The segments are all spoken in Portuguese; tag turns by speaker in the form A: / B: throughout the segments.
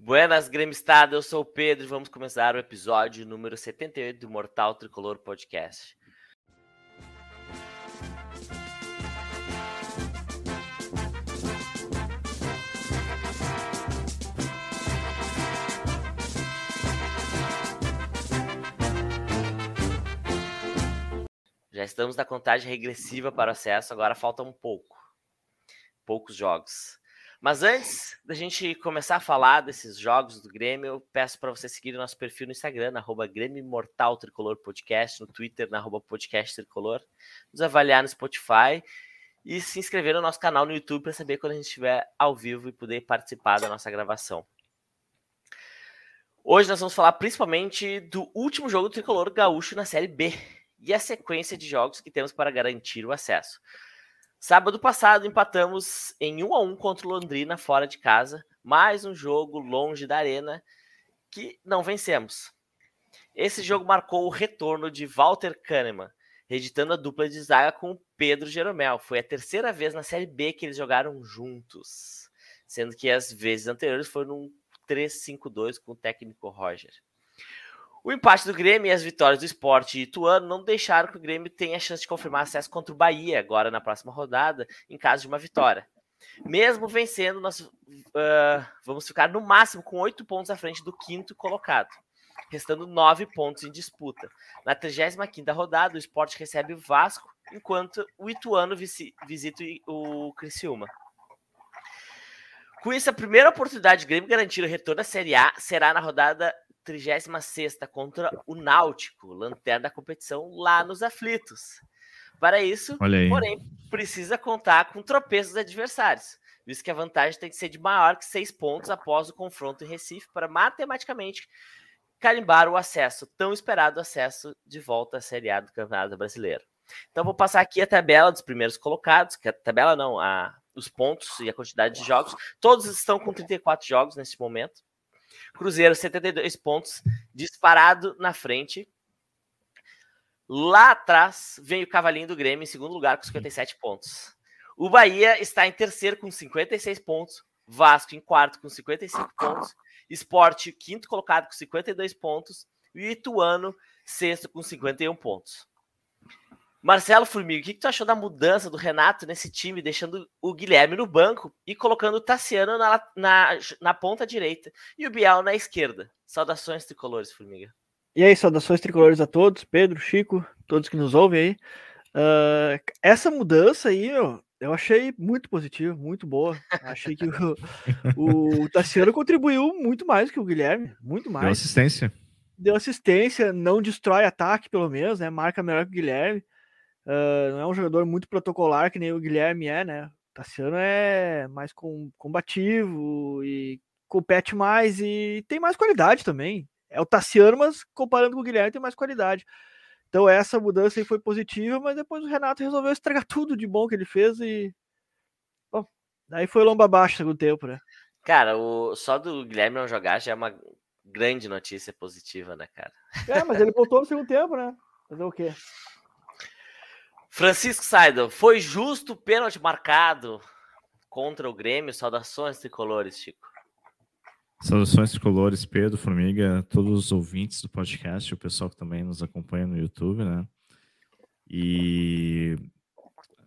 A: Buenas Gremistada, eu sou o Pedro e vamos começar o episódio número 78 do Mortal Tricolor Podcast. Já estamos na contagem regressiva para o acesso, agora falta um pouco. Poucos jogos. Mas antes da gente começar a falar desses jogos do Grêmio, eu peço para você seguir o nosso perfil no Instagram, arroba Grêmio Mortal Tricolor Podcast, no Twitter, arroba Podcast Tricolor, nos avaliar no Spotify e se inscrever no nosso canal no YouTube para saber quando a gente estiver ao vivo e poder participar da nossa gravação. Hoje nós vamos falar principalmente do último jogo do Tricolor Gaúcho na Série B e a sequência de jogos que temos para garantir o acesso. Sábado passado empatamos em 1 a 1 contra o Londrina fora de casa, mais um jogo longe da arena que não vencemos. Esse jogo marcou o retorno de Walter Kahneman, reeditando a dupla de zaga com Pedro Jeromel. Foi a terceira vez na Série B que eles jogaram juntos, sendo que as vezes anteriores foram um 3-5-2 com o técnico Roger. O empate do Grêmio e as vitórias do esporte ituano não deixaram que o Grêmio tenha a chance de confirmar acesso contra o Bahia agora na próxima rodada, em caso de uma vitória. Mesmo vencendo, nós uh, vamos ficar no máximo com oito pontos à frente do quinto colocado, restando nove pontos em disputa. Na 35 rodada, o esporte recebe o Vasco, enquanto o Ituano visita o Criciúma. Com isso, a primeira oportunidade de Grêmio garantir o retorno à Série A será na rodada 36 contra o Náutico, lanterna da competição lá nos aflitos. Para isso, porém, precisa contar com tropeços adversários, visto que a vantagem tem que ser de maior que seis pontos após o confronto em Recife para matematicamente carimbar o acesso, tão esperado acesso de volta à Série A do Campeonato Brasileiro. Então vou passar aqui a tabela dos primeiros colocados, que a tabela não, a, os pontos e a quantidade de jogos. Todos estão com 34 jogos neste momento. Cruzeiro, 72 pontos, disparado na frente. Lá atrás vem o Cavalinho do Grêmio em segundo lugar com 57 pontos. O Bahia está em terceiro com 56 pontos. Vasco em quarto com 55 pontos. Esporte, quinto colocado com 52 pontos. E o Ituano, sexto com 51 pontos. Marcelo Formiga, o que, que, tu achou da mudança do Renato nesse time, deixando o Guilherme no banco e colocando o Tassiano na, na, na ponta direita e o Bial na esquerda? Saudações tricolores, Formiga.
B: E aí, saudações tricolores a todos, Pedro, Chico, todos que nos ouvem aí. Uh, essa mudança aí, meu, eu achei muito positiva, muito boa. Achei que o, o Tassiano contribuiu muito mais que o Guilherme, muito mais.
C: Deu assistência.
B: Deu assistência, não destrói ataque, pelo menos, né? Marca melhor que o Guilherme. Uh, não é um jogador muito protocolar que nem o Guilherme é, né? O Tassiano é mais com, combativo e compete mais e tem mais qualidade também. É o Tassiano, mas comparando com o Guilherme, tem mais qualidade. Então essa mudança aí foi positiva, mas depois o Renato resolveu estragar tudo de bom que ele fez e. Bom, daí foi lomba abaixo no segundo tempo, né?
A: Cara, o... só do Guilherme não jogar já é uma grande notícia positiva, né, cara?
B: É, mas ele voltou no segundo tempo, né? Fazer o quê?
A: Francisco Seidel, foi justo o pênalti marcado contra o Grêmio? Saudações tricolores, Chico.
C: Saudações tricolores, Pedro, Formiga, todos os ouvintes do podcast, o pessoal que também nos acompanha no YouTube, né? E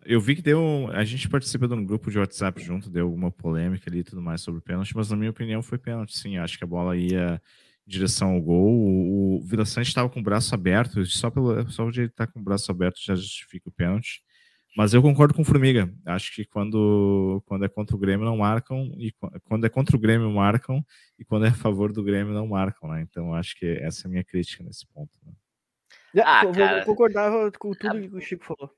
C: eu vi que deu. A gente participa de um grupo de WhatsApp junto, deu alguma polêmica ali e tudo mais sobre o pênalti, mas na minha opinião foi pênalti, sim. Acho que a bola ia direção ao gol. O, o Vila Sante estava com o braço aberto, só pelo só de ele estar tá com o braço aberto já justifica o pênalti. Mas eu concordo com o Formiga. Acho que quando, quando é contra o Grêmio não marcam, e quando é contra o Grêmio marcam, e quando é a favor do Grêmio não marcam, né? Então acho que essa é a minha crítica nesse ponto.
B: Né? Ah, eu cara... concordava com tudo que o Chico falou.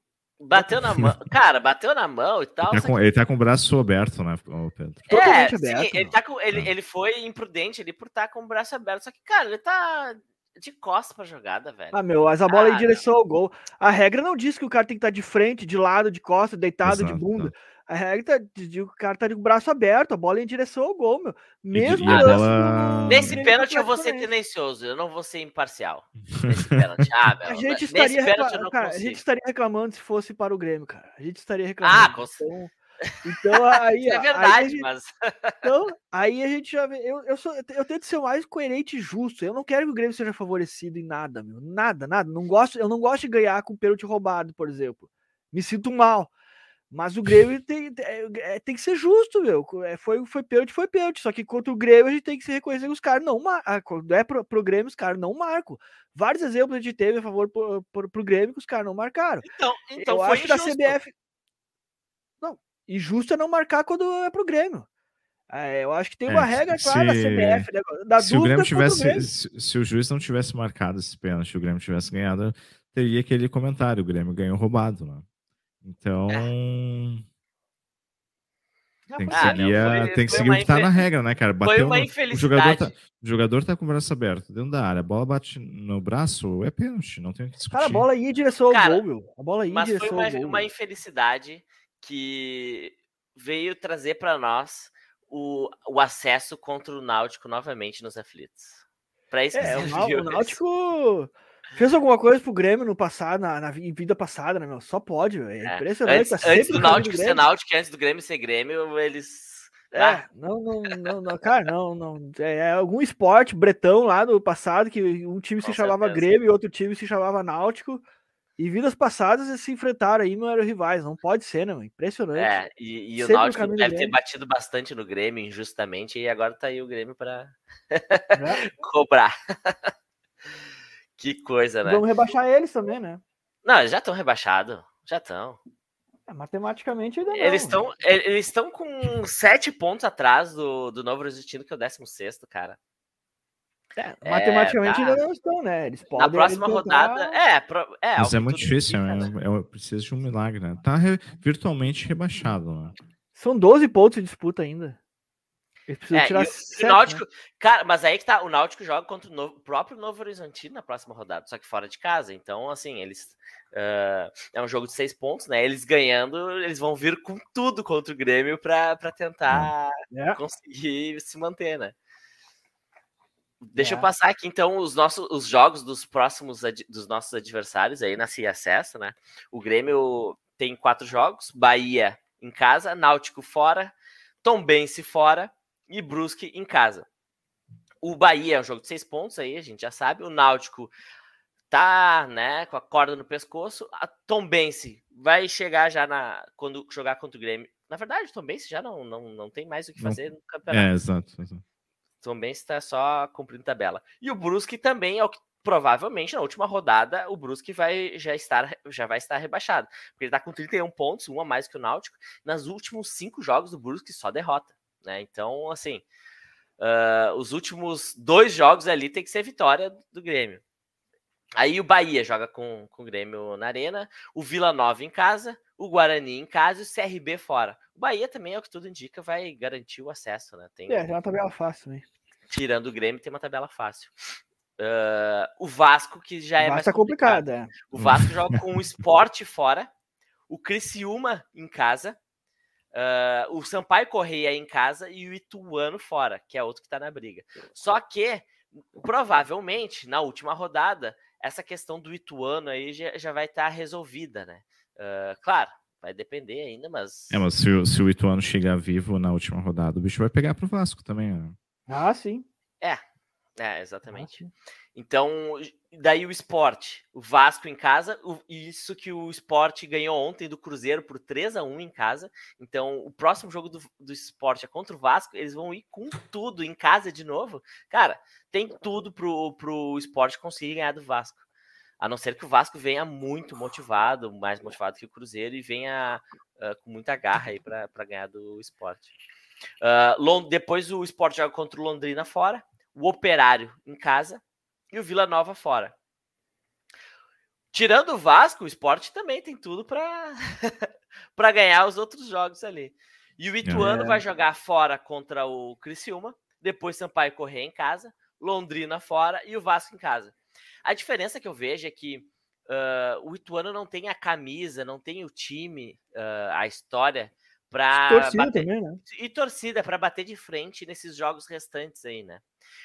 A: Bateu na mão. Cara, bateu na mão e tal.
C: Ele tá, com, ele tá com o braço aberto, né, Pedro?
A: É, sim, aberto, ele, tá com, ele, é. ele foi imprudente ali por estar tá com o braço aberto. Só que, cara, ele tá de costas pra jogada, velho.
B: Ah, meu, mas a bola ah, em direção ao gol. A regra não diz que o cara tem que estar tá de frente, de lado, de costas, deitado, Exato, de bunda. Não. A regra tá, o cara tá de braço aberto, a bola é em direção ao gol, meu. Mesmo
C: bola...
A: Nesse pênalti eu vou ser tendencioso, eu não vou ser imparcial. Nesse pênalti, ah,
B: meu, a gente estaria, recla... cara, a gente estaria reclamando se fosse para o Grêmio, cara. A gente estaria reclamando.
A: Ah, com... então,
B: Então aí.
A: é verdade, aí mas.
B: Então, aí a gente já vê. Eu, eu, sou, eu tento ser o mais coerente e justo. Eu não quero que o Grêmio seja favorecido em nada, meu. Nada, nada. Não gosto, eu não gosto de ganhar com pênalti roubado, por exemplo. Me sinto mal. Mas o Grêmio tem, é, tem que ser justo, meu. É, foi, foi pênalti, foi pênalti. Só que contra o Grêmio a gente tem que se reconhecer que os caras não marcam. Ah, quando é pro, pro Grêmio, os caras não marcam. Vários exemplos a gente teve a favor pro, pro, pro Grêmio que os caras não marcaram.
A: Então, então
B: eu acho injusto. que da CBF. Não, e justo é não marcar quando é pro Grêmio. É, eu acho que tem uma é, regra clara se, da CBF. Né? Da
C: se, o Grêmio tivesse, Grêmio. Se, se, o juiz não tivesse marcado esse pênalti, o Grêmio tivesse ganhado, teria aquele comentário: o Grêmio ganhou roubado. Né? Então. É. Tem que seguir, ah, foi, tem que seguir o que tá na regra, né, cara?
A: Bateu foi uma no,
C: infelicidade. O jogador, tá, o jogador tá com o braço aberto, dentro da área, a bola bate no braço, é pênalti, não tem o que discutir.
B: Cara, a bola ia em direção ao cara, gol, meu. A bola ia em direção
A: foi uma,
B: ao gol.
A: uma infelicidade que veio trazer para nós o, o acesso contra o Náutico novamente nos aflitos. Para isso que
B: é, o Náutico Fez alguma coisa pro Grêmio no passado, na, na vida passada, né, meu? Só pode, É, é. impressionante.
A: Antes, tá antes do Náutico ser Náutico, antes do Grêmio ser Grêmio, eles.
B: É, ah. não, não, não, não, cara, não, não. É, é, algum esporte bretão lá do passado que um time Com se chamava Grêmio e outro time se chamava Náutico. E vidas passadas eles se enfrentaram aí, não eram rivais. Não pode ser, né? Impressionante.
A: É, e, e o Náutico deve ter batido bastante no Grêmio injustamente, e agora tá aí o Grêmio para é. cobrar. Que coisa, né?
B: Vamos rebaixar eles também, né?
A: Não, eles já estão rebaixados. Já estão.
B: É, matematicamente ainda
A: Eles estão eles estão com sete pontos atrás do, do Novo Horizontino, que é o 16 cara.
B: É, é matematicamente é, tá. ainda não estão, né? Eles podem.
A: Na próxima rodada. É, pro, é,
C: Mas é muito difícil, né? eu preciso de um milagre, né? Tá re, virtualmente rebaixado, né?
B: São 12 pontos de disputa ainda.
A: Eles precisam é, tirar o, sete, o Náutico, né? cara, mas aí que tá, o Náutico joga contra o, novo, o, próprio Novo Horizontino na próxima rodada, só que fora de casa. Então, assim, eles uh, é um jogo de seis pontos, né? Eles ganhando, eles vão vir com tudo contra o Grêmio para tentar é. conseguir se manter, né? Deixa é. eu passar aqui então os nossos os jogos dos próximos dos nossos adversários aí na acesso, né? O Grêmio tem quatro jogos: Bahia em casa, Náutico fora, Tombense fora e Brusque em casa. O Bahia é um jogo de seis pontos aí, a gente já sabe. O Náutico tá, né, com a corda no pescoço. A Tombense vai chegar já na quando jogar contra o Grêmio. Na verdade, o Tombense já não, não, não tem mais o que fazer no campeonato.
C: É, exato. exato.
A: Tombense está só cumprindo tabela. E o Brusque também é o que provavelmente na última rodada o Brusque vai já estar já vai estar rebaixado, porque ele está com 31 pontos, um a mais que o Náutico. Nas últimos cinco jogos do Brusque só derrota. Né? Então, assim, uh, os últimos dois jogos ali tem que ser vitória do Grêmio. Aí o Bahia joga com, com o Grêmio na Arena, o Vila Nova em casa, o Guarani em casa e o CRB fora. O Bahia também, é o que tudo indica, vai garantir o acesso, né?
B: Tem, é, tem uma tabela fácil, né?
A: Tirando o Grêmio, tem uma tabela fácil. Uh, o Vasco, que já é mais
B: é complicado. complicado é.
A: O Vasco joga com o Sport fora, o Criciúma em casa, Uh, o Sampaio Correia em casa e o Ituano fora, que é outro que está na briga. Só que, provavelmente, na última rodada, essa questão do Ituano aí já, já vai estar tá resolvida, né? Uh, claro, vai depender ainda, mas.
C: É, mas se, o, se o Ituano chegar vivo na última rodada, o bicho vai pegar pro Vasco também. Né?
B: Ah, sim.
A: É, é, exatamente. Então, daí o esporte, o Vasco em casa, o, isso que o esporte ganhou ontem do Cruzeiro por 3 a 1 em casa. Então, o próximo jogo do, do esporte é contra o Vasco, eles vão ir com tudo em casa de novo. Cara, tem tudo pro, pro esporte conseguir ganhar do Vasco. A não ser que o Vasco venha muito motivado, mais motivado que o Cruzeiro, e venha uh, com muita garra aí para ganhar do esporte. Uh, depois o esporte joga contra o Londrina fora o Operário em casa e o Vila Nova fora. Tirando o Vasco, o esporte também tem tudo para ganhar os outros jogos ali. E o Ituano é. vai jogar fora contra o Criciúma, depois Sampaio correr em casa, Londrina fora e o Vasco em casa. A diferença que eu vejo é que uh, o Ituano não tem a camisa, não tem o time, uh, a história para
B: torcida bater, também, né?
A: E torcida para bater de frente nesses jogos restantes aí, né?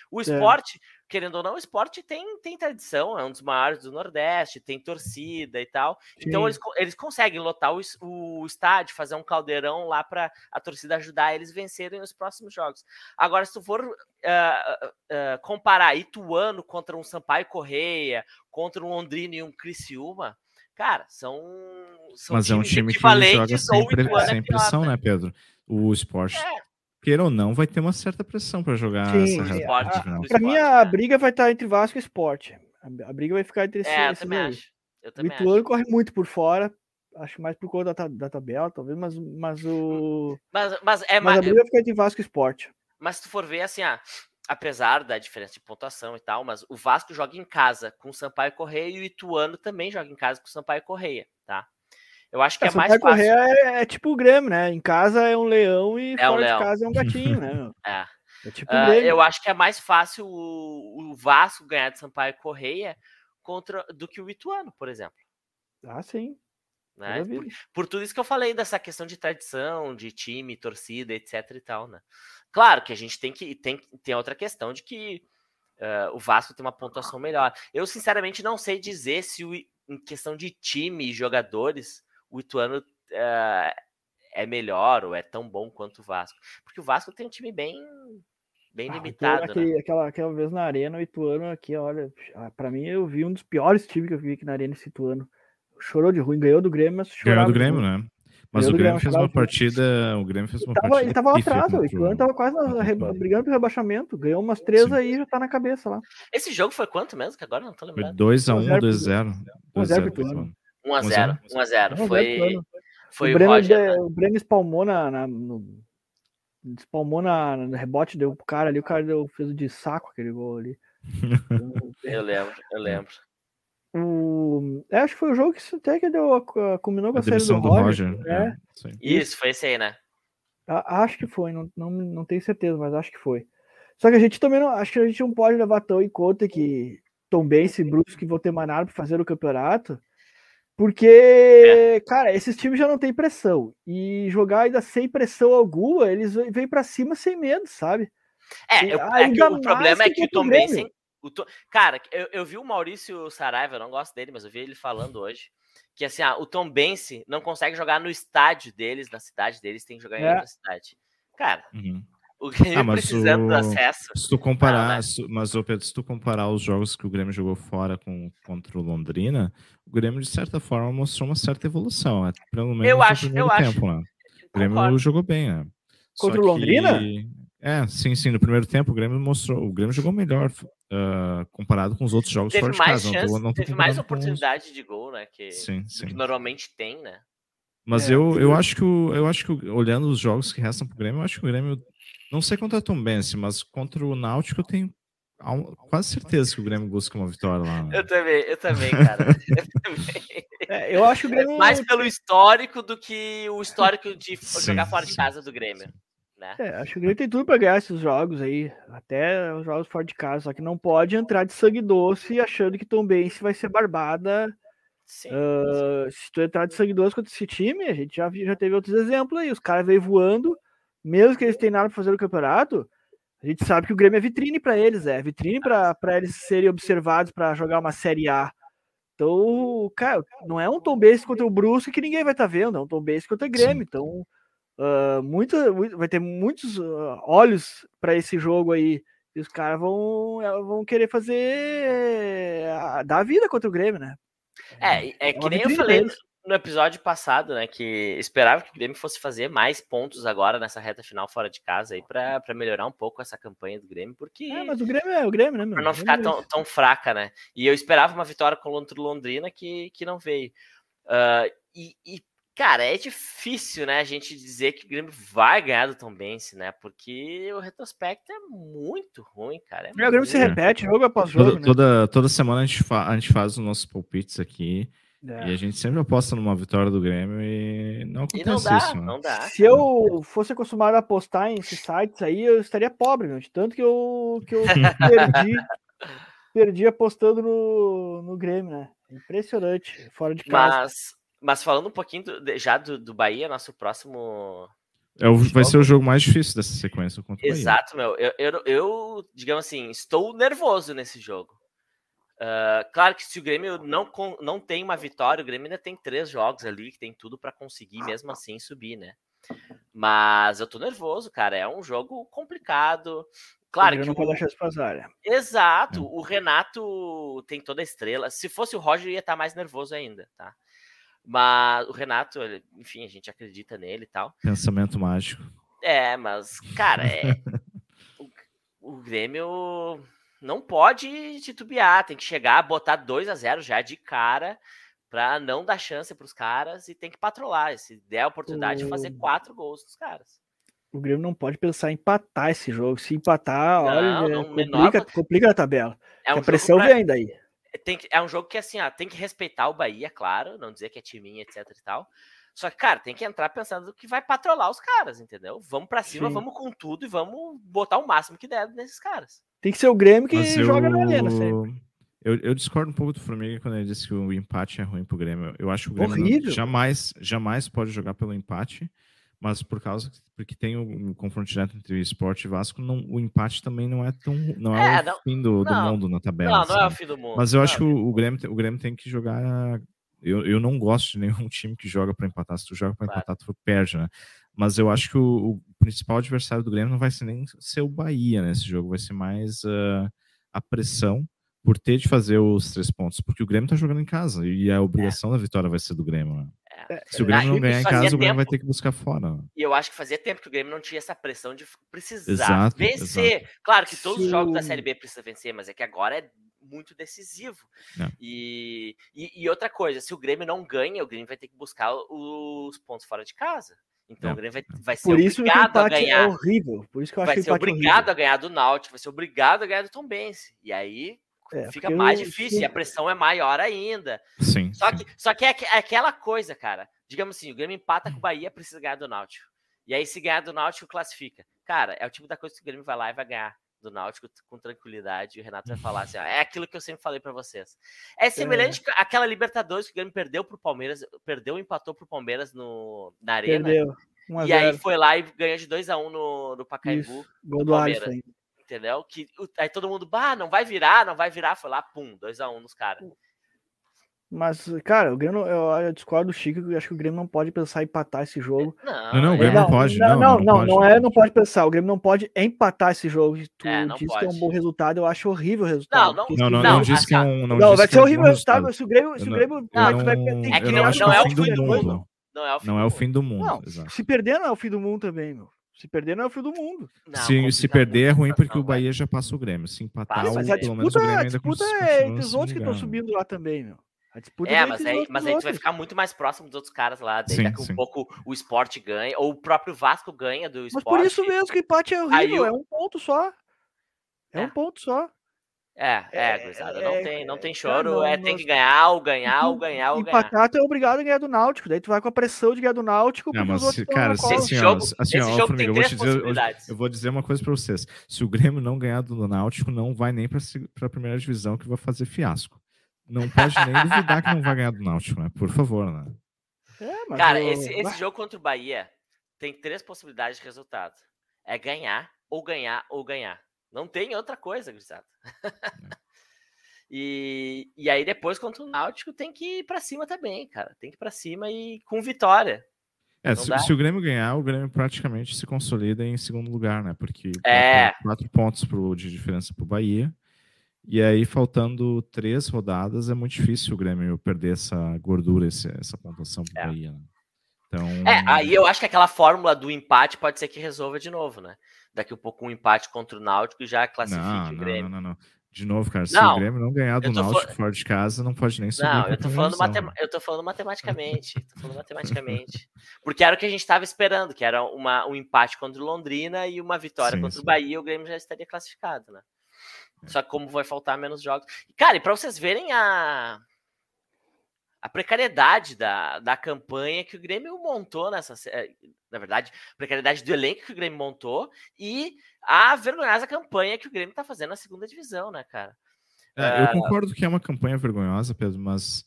A: O é. esporte, é. querendo ou não, o esporte tem, tem tradição, é um dos maiores do Nordeste, tem torcida e tal. Sim. Então eles, eles conseguem lotar o, o estádio, fazer um caldeirão lá para a torcida ajudar eles vencerem os próximos jogos. Agora, se tu for uh, uh, comparar Ituano contra um Sampaio Correia, contra um Londrina e um Criciúma, cara, são. são
C: Mas é um time que joga sem, pre sem pressão, né, Pedro? O esporte. É queira ou não, vai ter uma certa pressão para jogar
B: Sim, essa esporte, Para mim, a briga vai estar entre Vasco e Esporte. A briga vai ficar entre
A: é, esses, eu também acho. Eu
B: também o Ituano corre muito por fora, acho mais por conta da, da tabela, talvez, mas, mas o.
A: Mas, mas, é,
B: mas a briga vai ficar entre Vasco e Esporte.
A: Mas se tu for ver assim, ah, apesar da diferença de pontuação e tal, mas o Vasco joga em casa com o Sampaio Correia e o Ituano também joga em casa com o Sampaio Correia, tá? Eu acho que é, é mais fácil.
B: É, é, tipo o Grêmio, né? Em casa é um leão e é fora um de casa é um gatinho, né?
A: é. é tipo uh, eu acho que é mais fácil o, o Vasco ganhar de Sampaio Correia contra do que o Ituano, por exemplo.
B: Ah, sim.
A: Né? Por, por, tudo isso que eu falei dessa questão de tradição, de time, torcida, etc e tal, né? Claro que a gente tem que tem, tem outra questão de que uh, o Vasco tem uma pontuação melhor. Eu sinceramente não sei dizer se o, em questão de time e jogadores o Ituano uh, é melhor ou é tão bom quanto o Vasco. Porque o Vasco tem um time bem bem ah, limitado.
B: Aquele, né? aquela, aquela vez na arena, o Ituano aqui, olha, ah, para mim eu vi um dos piores times que eu vi aqui na arena esse Ituano. Chorou de ruim, ganhou do Grêmio, mas chorou.
C: Ganhou do Grêmio, né? Mas o Grêmio, fez uma partida. O Grêmio fez uma
B: ele tava,
C: partida.
B: Ele tava lá atrás, o Ituano tava quase na, brigando pelo rebaixamento. Ganhou umas três Sim. aí já tá na cabeça lá.
A: Esse jogo foi quanto mesmo? Que agora não tô lembrando.
C: Foi 2x1 ou 2x0. 2x0
A: Ituano. 1x0. 1x0. Foi. Foi
B: o, Breno, o, Roger, de, o Breno espalmou na. na no, espalmou na, no rebote, deu pro cara ali, o cara deu, fez de saco aquele gol ali.
A: eu lembro, eu lembro.
B: O, é, acho que foi o jogo que até que deu, combinou com a, a série do, do Roger. Roger
A: é. é Isso, foi esse aí, né?
B: acho que foi, não, não, não tenho certeza, mas acho que foi. Só que a gente também não. Acho que a gente não pode levar tão em conta que Tom Benz e Brusque vão ter mais nada para fazer o campeonato. Porque, é. cara, esses times já não têm pressão. E jogar ainda sem pressão alguma, eles vêm para cima sem medo, sabe?
A: É, eu, é que o problema é que o Tom Benson. O to... Cara, eu, eu vi o Maurício Saraiva, eu não gosto dele, mas eu vi ele falando hoje. Que assim, ah, o Tom Bense não consegue jogar no estádio deles, na cidade deles, tem que jogar em é. outra cidade. Cara, uhum. O Grêmio ah, precisando o... do acesso.
C: Se tu comparar, né? mas o Pedro, se tu comparar os jogos que o Grêmio jogou fora com, contra o Londrina, o Grêmio, de certa forma, mostrou uma certa evolução. Né? Pelo menos
A: eu acho, eu tempo,
C: acho. Né? O Grêmio Concordo. jogou bem, né?
B: Contra o Londrina?
C: É, sim, sim. No primeiro tempo o Grêmio mostrou. O Grêmio jogou melhor uh, comparado com os outros jogos
A: teve
C: fora
A: mais
C: de
A: casa. Chance, não não teve mais oportunidade os... de gol, né? Que,
C: sim, sim.
A: que normalmente tem, né?
C: Mas é, eu, eu acho que o, eu acho que olhando os jogos que restam pro Grêmio, eu acho que o Grêmio não sei contra o Tom Benz, mas contra o Náutico eu tenho quase certeza que o Grêmio busca uma vitória lá.
A: Né? Eu também, eu também, cara. eu, também.
B: É, eu acho que o Grêmio.
A: Mais pelo histórico do que o histórico de sim, jogar fora sim. de casa do Grêmio. Né?
B: É, acho que o Grêmio tem tudo para ganhar esses jogos aí, até os jogos fora de casa, só que não pode entrar de sangue doce achando que Tom Benz vai ser barbada. Sim, uh, se tu entrar de sangue doce contra esse time, a gente já, já teve outros exemplos aí. Os caras veio voando, mesmo que eles tenham nada para fazer no campeonato, a gente sabe que o Grêmio é vitrine para eles, é vitrine para eles serem observados para jogar uma Série A. Então, cara, não é um Tom Base contra o Brusque que ninguém vai estar tá vendo, é um Tom Base contra o Grêmio. Sim. Então, uh, muita, vai ter muitos uh, olhos para esse jogo aí. E os caras vão, vão querer fazer. Uh, dar vida contra o Grêmio, né?
A: É, é, é que nem eu falei. Deles no episódio passado, né, que esperava que o Grêmio fosse fazer mais pontos agora nessa reta final fora de casa aí para melhorar um pouco essa campanha do Grêmio, porque
B: É, mas o Grêmio é o Grêmio, né, meu?
A: Pra não ficar tão, tão fraca, né? E eu esperava uma vitória contra o Londrina que, que não veio. Uh, e, e, cara, é difícil, né, a gente dizer que o Grêmio vai ganhar do Tom Bense, né? Porque o retrospecto é muito ruim, cara. É,
B: é o Grêmio se repete jogo após jogo,
C: toda,
B: né?
C: toda, toda semana a gente, fa a gente faz os nossos palpites aqui. É. E a gente sempre aposta numa vitória do Grêmio e não acontece e não dá, isso. Né?
A: Não dá.
B: Se eu fosse acostumado a apostar em esses sites aí, eu estaria pobre, meu, de tanto que eu, que eu perdi, perdi apostando no, no Grêmio, né? Impressionante, fora de casa.
A: Mas, mas falando um pouquinho do, já do, do Bahia, nosso próximo
C: É o, vai ser o jogo mais difícil dessa sequência contra
A: Exato, meu. Eu, eu, eu, digamos assim, estou nervoso nesse jogo. Uh, claro que se o Grêmio não, não tem uma vitória, o Grêmio ainda tem três jogos ali que tem tudo para conseguir mesmo assim subir, né? Mas eu tô nervoso, cara. É um jogo complicado. Claro que
B: não o... pode deixar passar.
A: Né? Exato. O Renato tem toda a estrela. Se fosse o Roger, ia estar mais nervoso ainda, tá? Mas o Renato, enfim, a gente acredita nele e tal.
C: Pensamento mágico.
A: É, mas, cara, é... o, o Grêmio não pode titubear, tem que chegar, botar 2 a 0 já de cara para não dar chance para os caras e tem que patrolar. Se der a oportunidade o... de fazer quatro gols dos caras.
B: O Grêmio não pode pensar em empatar esse jogo. Se empatar, não, olha, não, complica, menor... complica a tabela. É um a pressão pra... vem daí.
A: Tem que, é um jogo que assim, ó, tem que respeitar o Bahia, claro, não dizer que é timinha, etc e tal. Só que, cara, tem que entrar pensando que vai patrolar os caras, entendeu? Vamos para cima, Sim. vamos com tudo e vamos botar o máximo que der nesses caras.
B: Tem que ser o Grêmio que Mas joga eu... na arena sempre.
C: Eu, eu, discordo um pouco do Formiga quando ele disse que o empate é ruim pro Grêmio. Eu acho que o Grêmio não, jamais, jamais pode jogar pelo empate, mas por causa porque tem o, o confronto direto entre o Sport e Vasco, não, o empate também não é tão não é, é o não, fim do, do não, mundo na tabela.
A: Não, assim. não é o fim do mundo.
C: Mas eu acho que o, o, Grêmio, o Grêmio tem que jogar. Eu, eu não gosto de nenhum time que joga para empatar. Se tu joga para claro. empatar, tu perde, né? Mas eu acho que o, o, principal adversário do Grêmio não vai ser nem ser o Bahia nesse jogo, vai ser mais uh, a pressão por ter de fazer os três pontos, porque o Grêmio tá jogando em casa e a obrigação é. da vitória vai ser do Grêmio. Né? É. Se o Grêmio não ganhar em casa, o Grêmio vai ter que buscar fora.
A: E eu acho que fazia tempo que o Grêmio não tinha essa pressão de precisar exato, vencer. Exato. Claro que todos Sim. os jogos da Série B precisam vencer, mas é que agora é muito decisivo. É. E, e, e, outra coisa, se o Grêmio não ganha, o Grêmio vai ter que buscar os pontos fora de casa. Então é. o Grêmio vai, vai ser Por isso obrigado a é ganhar.
B: É horrível. Por isso que eu acho
A: vai ser obrigado horrível. a ganhar do Náutico, vai ser obrigado a ganhar do Tom Benz. E aí é, fica mais eu, difícil, e a pressão é maior ainda.
C: Sim.
A: Só
C: sim.
A: que, só que é, é, aquela coisa, cara. Digamos assim, o Grêmio empata com o Bahia, precisa ganhar do Náutico. E aí, se ganhar do Náutico, classifica. Cara, é o tipo da coisa que o Grêmio vai lá e vai ganhar do Náutico com tranquilidade. E o Renato vai falar assim: ó, é aquilo que eu sempre falei para vocês. É semelhante é. àquela Libertadores que o Grêmio perdeu pro Palmeiras, perdeu e empatou pro Palmeiras no, na Arena. Perdeu. E aí foi lá e ganhou de 2x1 um no, no Pacaembu. Isso.
B: Gol do Palmeiras
A: entendeu? Que aí todo mundo, bah, não vai virar, não vai virar, foi lá, pum, 2x1 um nos caras.
B: Mas, cara, o Grêmio, eu, eu discordo do Chico, eu acho que o Grêmio não pode pensar em empatar esse jogo.
C: Não, não, não o Grêmio não, não pode.
B: Não, não, não, não, pode, não é, não pode pensar. O Grêmio não pode empatar esse jogo. Tu é, diz pode. que é um bom resultado, eu acho horrível o resultado.
C: Não, não, não, não, não disse que é um.
B: Não, não vai ser horrível o resultado, se o Grêmio. Se o Grêmio
C: não, vai, tem é que não, não é o fim do mundo. Não é o fim, não é o fim do mundo. Não,
B: se perder, não é o fim do mundo também, meu. Se perder, não é o fim do mundo.
C: Não, se, se perder é ruim porque o Bahia já passa o Grêmio. Se empatar,
B: Passa, mas a
C: pelo
B: disputa, menos o Grêmio ainda A disputa é entre os outros que estão subindo lá também, meu. A
A: disputa é, mas aí, mas aí tu vai ficar muito mais próximo dos outros caras lá. Daí sim, daqui sim. um pouco o esporte ganha, ou o próprio Vasco ganha do esporte.
B: Mas por isso mesmo que empate é horrível, é um ponto só. É, é, um ponto só.
A: É, é, gurizada, não, é, tem, não tem choro, não, é tem que ganhar, ou ganhar, ou ganhar, ou ganhar.
B: Empatar, tu é obrigado a ganhar do Náutico, daí tu vai com a pressão de ganhar do Náutico,
C: não, mas, cara, se, esse jogo, assim, esse ó, jogo tem eu vou, dizer, eu, eu, vou dizer uma coisa pra vocês, se o Grêmio não ganhar do Náutico, não vai nem pra, pra primeira divisão, que vai fazer fiasco. Não pode nem duvidar que não vai ganhar do Náutico, né? Por favor, né?
A: É, cara, eu... esse, esse jogo contra o Bahia tem três possibilidades de resultado. É ganhar, ou ganhar, ou ganhar. Não tem outra coisa, gurizada. É. E, e aí depois contra o Náutico tem que ir para cima também, cara. Tem que ir para cima e com vitória.
C: É, se, se, o Grêmio ganhar, o Grêmio praticamente se consolida em segundo lugar, né? Porque
A: é.
C: quatro pontos pro, de diferença para o Bahia. E aí, faltando três rodadas, é muito difícil o Grêmio perder essa gordura, essa, essa pontuação para o é. Bahia. Né? Então...
A: É, aí eu acho que aquela fórmula do empate pode ser que resolva de novo, né? Daqui a um pouco um empate contra o Náutico já classifique
C: não,
A: o Grêmio.
C: Não, não, não. De novo, cara, se não, o Grêmio não ganhar do Náutico fora de casa, não pode nem subir.
A: Não, eu tô, falando matem... eu tô falando matematicamente. tô falando matematicamente. Porque era o que a gente estava esperando, que era uma, um empate contra o Londrina e uma vitória sim, contra sim. o Bahia, o Grêmio já estaria classificado, né? É. Só que como vai faltar menos jogos. Cara, e para vocês verem a, a precariedade da, da campanha que o Grêmio montou nessa. Eh, na verdade, precariedade do elenco que o Grêmio montou e a vergonhosa campanha que o Grêmio tá fazendo na segunda divisão, né, cara?
C: É, eu uh... concordo que é uma campanha vergonhosa, Pedro, mas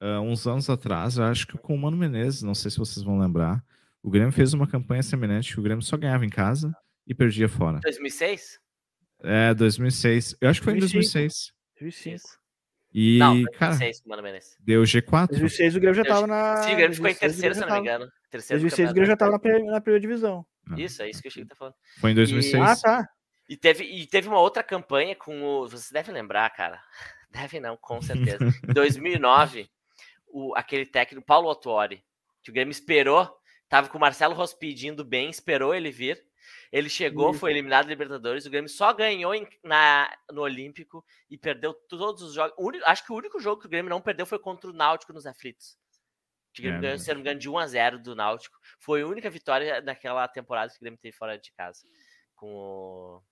C: uh, uns anos atrás, eu acho que com o Mano Menezes, não sei se vocês vão lembrar, O Grêmio fez uma campanha semelhante que o Grêmio só ganhava em casa e perdia fora.
A: 2006?
C: É, 2006. Eu acho que foi 2005. em 2006.
B: 2005.
C: E, não, 2006, cara, Mano deu G4.
B: 2006 o Grêmio já estava na.
A: Sim, o Grêmio ficou em terceiro, se não me engano. Terceiro
B: 2006 o Grêmio já estava na, na primeira divisão.
A: Ah. Isso, é isso que eu achei que tá falando.
C: Foi em 2006. E...
B: Ah, tá.
A: E teve, e teve uma outra campanha com o. Você deve lembrar, cara. Deve não, com certeza. Em 2009, o, aquele técnico, Paulo Ottuori, que o Grêmio esperou, tava com o Marcelo Rospidi indo bem, esperou ele vir. Ele chegou, Isso. foi eliminado da Libertadores. O Grêmio só ganhou em, na, no Olímpico e perdeu todos os jogos. Único, acho que o único jogo que o Grêmio não perdeu foi contra o Náutico nos aflitos. O Grêmio é, ganhou, se não me engano, de 1 a 0 do Náutico. Foi a única vitória daquela temporada que o Grêmio teve fora de casa. Com o.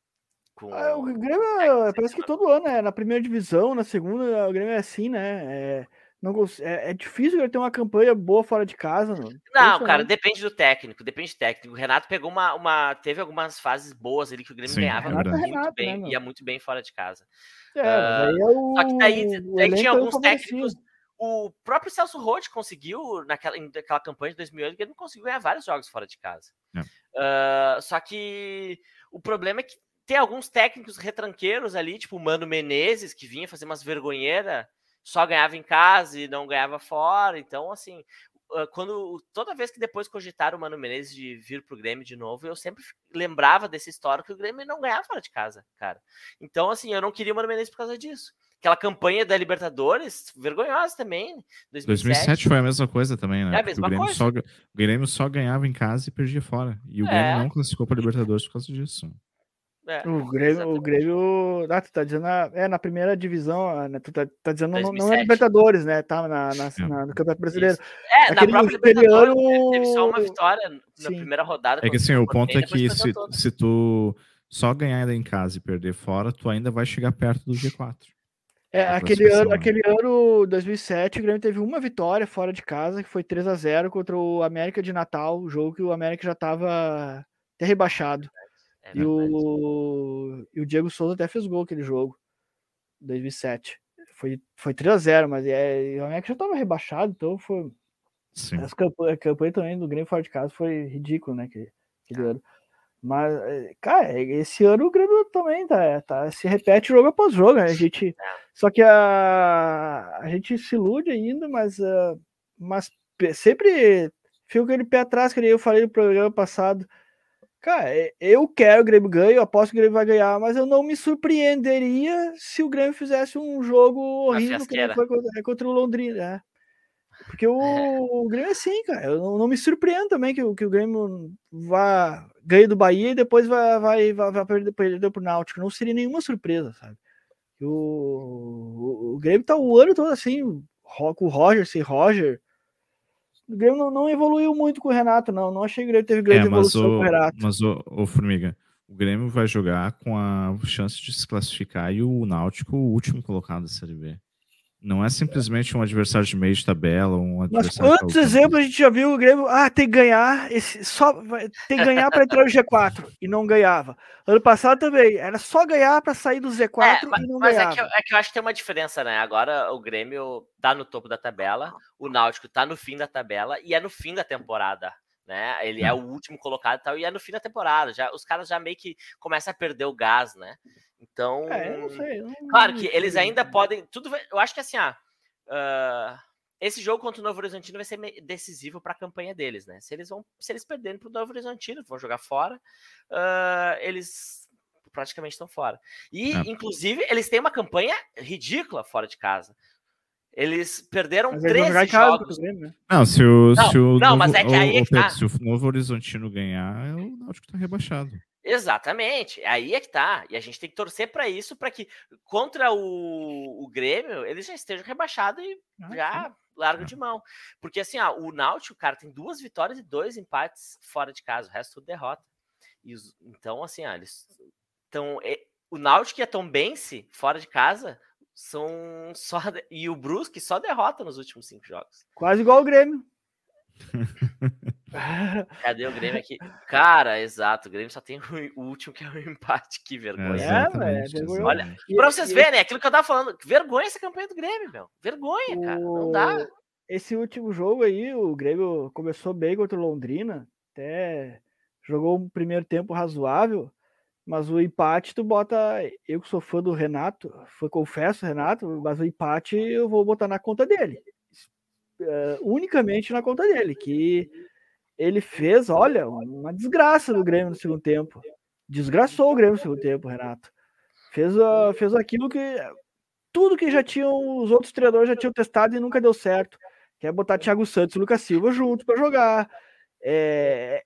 B: Com ah, o Grêmio é, parece que todo ano é na primeira divisão, na segunda, o Grêmio é assim, né? É não é, é difícil ele ter uma campanha boa fora de casa. Não,
A: não cara, depende do técnico, depende do técnico. O Renato pegou uma, uma teve algumas fases boas ali que o Grêmio Sim, ganhava muito, Renato, bem, né, ia muito bem fora de casa.
B: É, uh, é o,
A: só que daí, daí tinha alguns técnicos. O próprio Celso Roth conseguiu, naquela, naquela campanha de 2008, que ele não conseguiu ganhar vários jogos fora de casa. Uh, só que o problema é que tem alguns técnicos retranqueiros ali, tipo o Mano Menezes, que vinha fazer umas vergonheiras só ganhava em casa e não ganhava fora. Então, assim, quando toda vez que depois cogitaram o Mano Menezes de vir pro Grêmio de novo, eu sempre lembrava dessa história que o Grêmio não ganhava fora de casa, cara. Então, assim, eu não queria o Mano Menezes por causa disso. Aquela campanha da Libertadores, vergonhosa também.
C: 2007, 2007 foi a mesma coisa também, né? É a mesma o Grêmio, coisa. Só, o Grêmio só ganhava em casa e perdia fora. E o Grêmio é. não classificou para Libertadores por causa disso.
B: É, o Grêmio, o Grêmio, ah, tu tá dizendo, na, é na primeira divisão, né? Tu tá, tá dizendo não, não é Libertadores, né? Tá na, na, é. na, no Campeonato Brasileiro. Isso.
A: É, Aquele, na própria Libertadores ano... teve só uma vitória na Sim. primeira rodada.
C: É que assim, o ponto é que se, se tu só ganhar em casa e perder fora, tu ainda vai chegar perto do G4.
B: É, aquele ano, né? aquele ano 2007, o Grêmio teve uma vitória fora de casa, que foi 3 a 0 contra o América de Natal, o jogo que o América já estava até rebaixado. É e, o, e o Diego Souza até fez gol aquele jogo, 2007. Foi, foi 3x0, mas é, o América já estava rebaixado, então foi. Sim. As campanha, a campanha também do Grêmio fora de casa foi ridículo, né? Aquele, aquele ano. Mas, é, cara, esse ano o Grêmio também tá, tá, se repete jogo após jogo, né? A gente, é. só que a, a gente se ilude ainda, mas, uh, mas sempre fica aquele pé atrás que eu falei no programa passado. Cara, eu quero o Grêmio ganhe, eu aposto que o Grêmio vai ganhar, mas eu não me surpreenderia se o Grêmio fizesse um jogo horrível como foi contra, é, contra o Londrina. Né? Porque o, o, Grêmio é assim, cara. Eu não, não, me surpreendo também que, que o Grêmio vá ganhe do Bahia e depois vai, vai, vai, vai perder, perder pro Náutico. Não seria nenhuma surpresa, sabe? O, o, o Grêmio tá o ano todo assim, com o Roger, sem Roger o Grêmio não, não, evoluiu muito com o Renato, não. Não achei que o Grêmio teve grande é, evolução o, com o Renato.
C: Mas, o, o Formiga, o Grêmio vai jogar com a chance de se classificar e o Náutico o último colocado da Série B. Não é simplesmente um adversário de meio de tabela, um adversário.
B: Mas quantos exemplos a gente já viu o Grêmio? Ah, tem que ganhar, esse, só tem que ganhar para entrar no G4 e não ganhava. Ano passado também, era só ganhar para sair do Z4 é, mas, e não mas ganhava.
A: Mas é que, é que eu acho que tem uma diferença, né? Agora o Grêmio tá no topo da tabela, o Náutico tá no fim da tabela e é no fim da temporada. Né? Ele é o último colocado e tal, e é no fim da temporada. Já, os caras já meio que começam a perder o gás, né? Então,
B: é, não sei, não,
A: claro que eles ainda podem. Tudo vai, eu acho que assim, ah, uh, esse jogo contra o Novo Horizontino vai ser decisivo para a campanha deles, né? Se eles vão, se eles perderem para o Novo Horizontino, vão jogar fora, uh, eles praticamente estão fora. E, é. inclusive, eles têm uma campanha ridícula fora de casa. Eles perderam mas 13 jogos.
C: Né? Não, se o, não, se o não, novo, mas é que aí é que tá. Se o Novo Horizontino ganhar, o Náutico tá rebaixado.
A: Exatamente, aí é que tá. E a gente tem que torcer para isso, para que contra o, o Grêmio eles já estejam rebaixados e ah, já sim. largam é. de mão. Porque assim, ó, o Náutico, cara, tem duas vitórias e dois empates fora de casa, o resto tudo derrota. E os, então, assim, ó, eles então o Náutico e a Tombense fora de casa são só e o Brusque só derrota nos últimos cinco jogos.
B: Quase igual o Grêmio.
A: Cadê o Grêmio aqui? Cara, exato. O Grêmio só tem o último que é o empate. Que vergonha. É, é Olha, e, pra vocês e, verem, é aquilo que eu tava falando. Vergonha essa campanha do Grêmio, meu. Vergonha, cara. Não dá.
B: Esse último jogo aí, o Grêmio começou bem contra o Londrina. até jogou um primeiro tempo razoável, mas o empate tu bota. Eu que sou fã do Renato, foi confesso, Renato, mas o empate eu vou botar na conta dele. Uh, unicamente na conta dele, que ele fez, olha, uma desgraça do Grêmio no segundo tempo. Desgraçou o Grêmio no segundo tempo, Renato. Fez, uh, fez aquilo que. Tudo que já tinham, os outros treinadores já tinham testado e nunca deu certo. Quer é botar Thiago Santos e Lucas Silva juntos para jogar. É,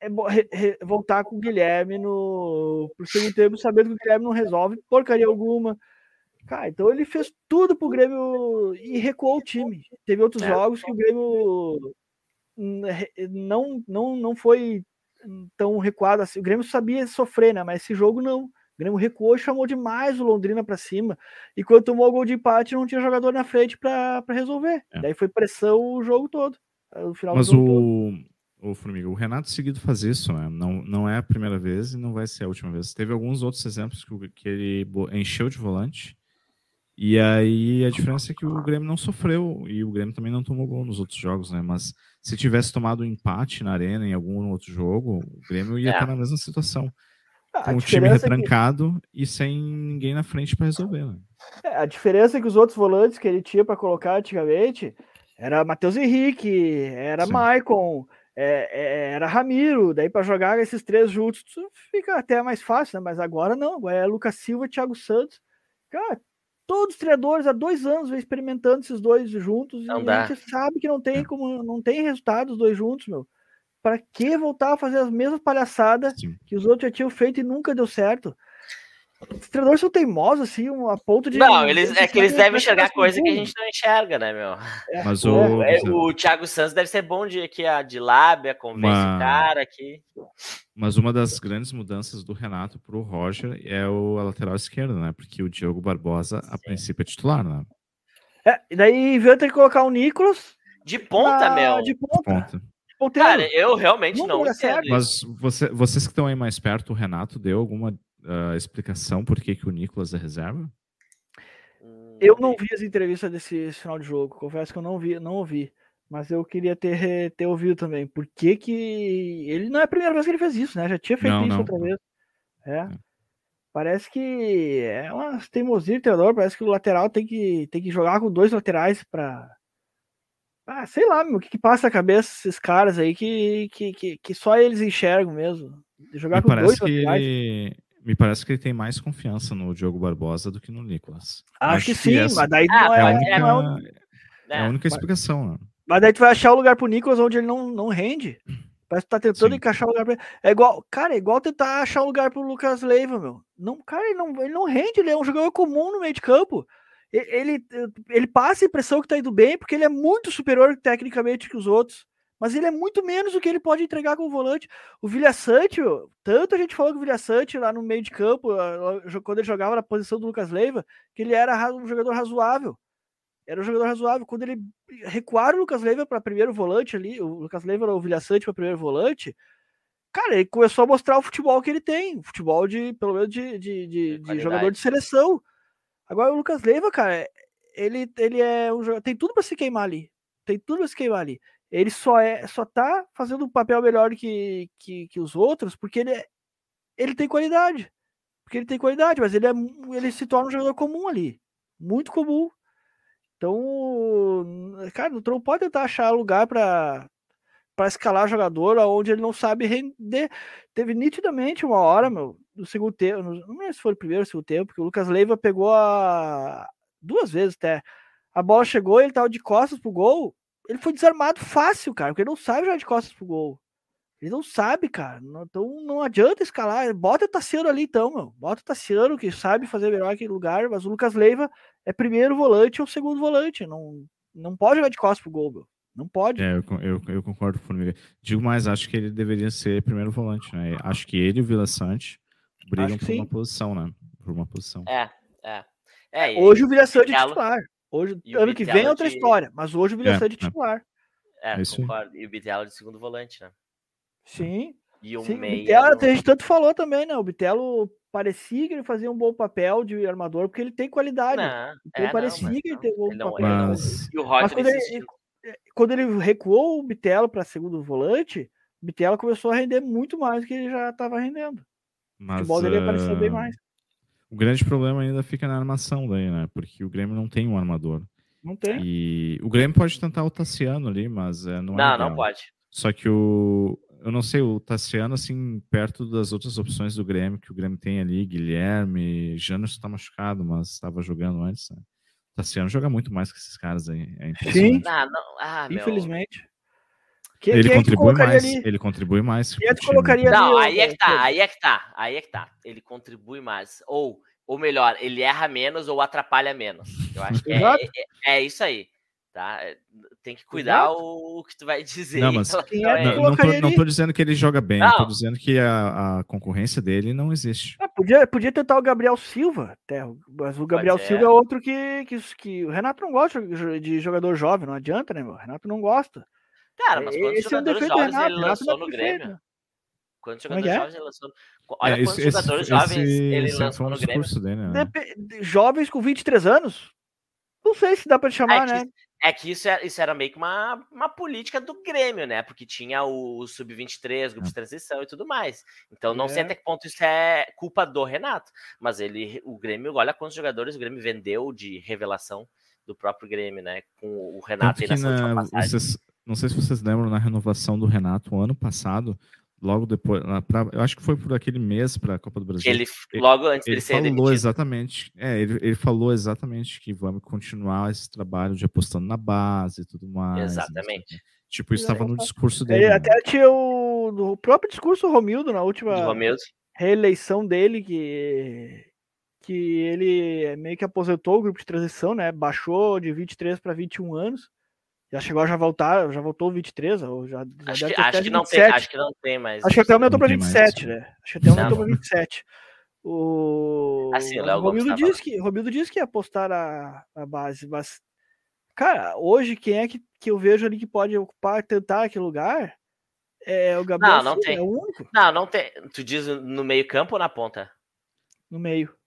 B: é, é voltar com o Guilherme no pro segundo tempo, sabendo que o Guilherme não resolve porcaria alguma. Cara, então ele fez tudo pro Grêmio e recuou o time. Teve outros é. jogos que o Grêmio não, não, não foi tão recuado assim. O Grêmio sabia sofrer, né? Mas esse jogo não. O Grêmio recuou e chamou demais o Londrina para cima. E quando tomou o gol de empate, não tinha jogador na frente para resolver. É. Daí foi pressão o jogo todo.
C: O final Mas o, todo. o Formiga, o Renato seguido faz isso, né? Não, não é a primeira vez e não vai ser a última vez. Teve alguns outros exemplos que, que ele encheu de volante e aí a diferença é que o Grêmio não sofreu e o Grêmio também não tomou gol nos outros jogos, né? Mas se tivesse tomado um empate na arena em algum outro jogo, o Grêmio ia é. estar na mesma situação. Ah, com o time retrancado é que... e sem ninguém na frente para resolver. Né?
B: É, a diferença é que os outros volantes que ele tinha para colocar antigamente era Matheus Henrique, era Sim. Maicon, é, é, era Ramiro. Daí para jogar esses três juntos fica até mais fácil, né? Mas agora não, agora é Lucas Silva e Thiago Santos. Cara, Todos os treinadores há dois anos vem experimentando esses dois juntos não e dá. a gente sabe que não tem como não tem resultado os dois juntos, meu. Para que voltar a fazer as mesmas palhaçadas Sim. que os outros já tinham feito e nunca deu certo? Os treinadores são teimosos, assim, a ponto de.
A: Não, eles, é que eles devem enxergar coisa que a gente não enxerga, né, meu? É, Mas o... É, o Thiago Santos deve ser bom de, aqui, de lábia, convence uma... o cara aqui.
C: Mas uma das grandes mudanças do Renato pro Roger é o a lateral esquerdo, né? Porque o Diogo Barbosa, a Sim. princípio, é titular, né?
B: É, e daí veio ter que colocar o Nicolas.
A: De ponta, meu.
B: De ponta. De
A: ponta. Cara, eu realmente não, não entendo.
C: Mas você, vocês que estão aí mais perto, o Renato deu alguma uh, explicação por que, que o Nicolas é reserva?
B: Eu não vi as entrevistas desse final de jogo, confesso que eu não vi, não ouvi. Mas eu queria ter, ter ouvido também. Por que, que ele não é a primeira vez que ele fez isso, né? Já tinha feito não, isso não. outra vez. É. é. Parece que é uma teimosia de treinador. Parece que o lateral tem que, tem que jogar com dois laterais para ah, sei lá, meu, o que, que passa na cabeça desses caras aí que, que, que, que só eles enxergam mesmo.
C: Jogar Me com dois laterais. Ele me parece que ele tem mais confiança no Diogo Barbosa do que no Nicolas.
B: Acho, Acho que, sim, essa... mas daí ah, não é, é, a única, é,
C: não... é a única explicação. Né?
B: Mas daí tu vai achar o lugar pro Nicolas onde ele não, não rende. Parece que tá tentando sim. encaixar o lugar pra ele. É igual, cara, é igual tentar achar um lugar pro Lucas Leiva, meu. Não, cara, ele não, ele não rende, ele é um jogador comum no meio de campo. Ele, ele passa a impressão que tá indo bem, porque ele é muito superior tecnicamente que os outros mas ele é muito menos do que ele pode entregar com o volante. O Vilha Sante, tanto a gente falou que o Vilha Sante lá no meio de campo, quando ele jogava na posição do Lucas Leiva, que ele era um jogador razoável. Era um jogador razoável. Quando ele recuaram o Lucas Leiva para primeiro volante ali, o Lucas Leiva ou o Vilha Sante para primeiro volante, cara, ele começou a mostrar o futebol que ele tem, futebol de, pelo menos, de, de, de, de jogador de seleção. Agora o Lucas Leiva, cara, ele, ele é um tem tudo para se queimar ali. Tem tudo para se queimar ali ele só é só tá fazendo um papel melhor que, que, que os outros porque ele, é, ele tem qualidade. Porque ele tem qualidade, mas ele, é, ele se torna um jogador comum ali. Muito comum. Então, cara, o Tron pode tentar achar lugar para para escalar jogador onde ele não sabe render. Teve nitidamente uma hora, meu, no segundo tempo, não lembro se foi o primeiro ou segundo tempo, porque o Lucas Leiva pegou a duas vezes até. A bola chegou, ele tava de costas pro gol, ele foi desarmado fácil, cara, porque ele não sabe jogar de costas pro gol. Ele não sabe, cara. Então não adianta escalar. Bota o Tassiano ali, então, meu. Bota o Tassiano, que sabe fazer melhor aquele lugar, mas o Lucas Leiva é primeiro volante ou segundo volante. Não, não pode jogar de costas pro gol, meu. Não pode.
C: É, eu, eu, eu concordo com o Digo mais, acho que ele deveria ser primeiro volante, né? Acho que ele e o Vila Sante brigam por sim. uma posição, né? Por uma posição.
A: É, é. é
B: Hoje o Vila Sante é titular. Hoje, ano que vem é outra de... história, mas hoje o Vilhaçante é, é titular.
A: É, é concordo. E o Bitelo de segundo volante, né?
B: Sim.
A: E o
B: Sim. Bitelo, a gente tanto falou também, né? O Bitelo parecia que ele fazia um bom papel de armador, porque ele tem qualidade. Não, ele é, parecia não, que ele tem um bom ele papel. Mas... E o Roger quando ele, quando ele recuou o Bitelo para segundo volante, Bitela começou a render muito mais do que ele já estava rendendo. Mas, o futebol dele apareceu bem mais.
C: O grande problema ainda fica na armação daí, né? Porque o Grêmio não tem um armador.
B: Não tem.
C: E o Grêmio pode tentar o Tassiano ali, mas é, não
A: é. Não, não pode.
C: Só que o. Eu não sei, o Tassiano, assim, perto das outras opções do Grêmio, que o Grêmio tem ali, Guilherme, Janos está machucado, mas estava jogando antes. Né? O Tassiano joga muito mais que esses caras aí. É
B: Sim.
A: Ah, não. ah,
B: Infelizmente.
C: Que, ele, contribui mais, ele contribui mais.
B: Quem é que colocaria
A: Não, ali, aí é que tá, aí é que tá, aí é que tá. Ele contribui mais. Ou, ou melhor, ele erra menos ou atrapalha menos. Eu acho que é, é, é, isso aí. Tá? É, tem que cuidar o, o, que tu vai dizer.
C: Não, mas é não, não, tô, não tô dizendo que ele joga bem, não. tô dizendo que a, a concorrência dele não existe.
B: Ah, podia, podia tentar o Gabriel Silva, até, mas o Gabriel Silva é outro que, que, que o Renato não gosta de jogador jovem, não adianta, né, meu? O Renato não gosta.
A: Cara, mas quantos esse jogadores é um jovens ele lançou no Grêmio? Quantos é jogadores é? jovens ele lançou? Olha é, quantos esse, jogadores esse, jovens esse, ele lançou no Grêmio. Dele, né?
B: Jovens com 23 anos? Não sei se dá pra chamar,
A: é
B: que,
A: né? É que isso era, isso era meio que uma, uma política do Grêmio, né? Porque tinha o Sub-23, grupo de transição e tudo mais. Então não é. sei até que ponto isso é culpa do Renato. Mas ele, o Grêmio, olha quantos jogadores o Grêmio vendeu de revelação do próprio Grêmio, né? Com o Renato aí nessa
C: na, última passagem. Vocês, não sei se vocês lembram na renovação do Renato ano passado, logo depois, pra, eu acho que foi por aquele mês para a Copa do Brasil.
A: Ele, logo antes
C: ele,
A: ele falou
C: demitido. exatamente, é, ele, ele, falou exatamente que vamos continuar esse trabalho de apostando na base e tudo mais.
A: Exatamente.
C: Tipo, isso estava no discurso dele. Ele,
B: né? Até tinha o, o próprio discurso do Romildo na última reeleição dele que que ele meio que aposentou o grupo de transição, né? Baixou de 23 para 21 anos. Já chegou a já voltar, já voltou 23, ou já,
A: já acho, que, acho que não tem, acho que não tem mais.
B: Acho que até aumentou para 27, mais. né? Acho que até aumentou para 27. O,
A: assim,
B: o Romildo disse que Romildo disse que ia apostar a, a base, mas cara, hoje quem é que, que eu vejo ali que pode ocupar, tentar aquele lugar? É o Gabriel.
A: Não, não tem. É o único. Não, não tem. Tu diz no meio-campo ou na ponta?
B: No meio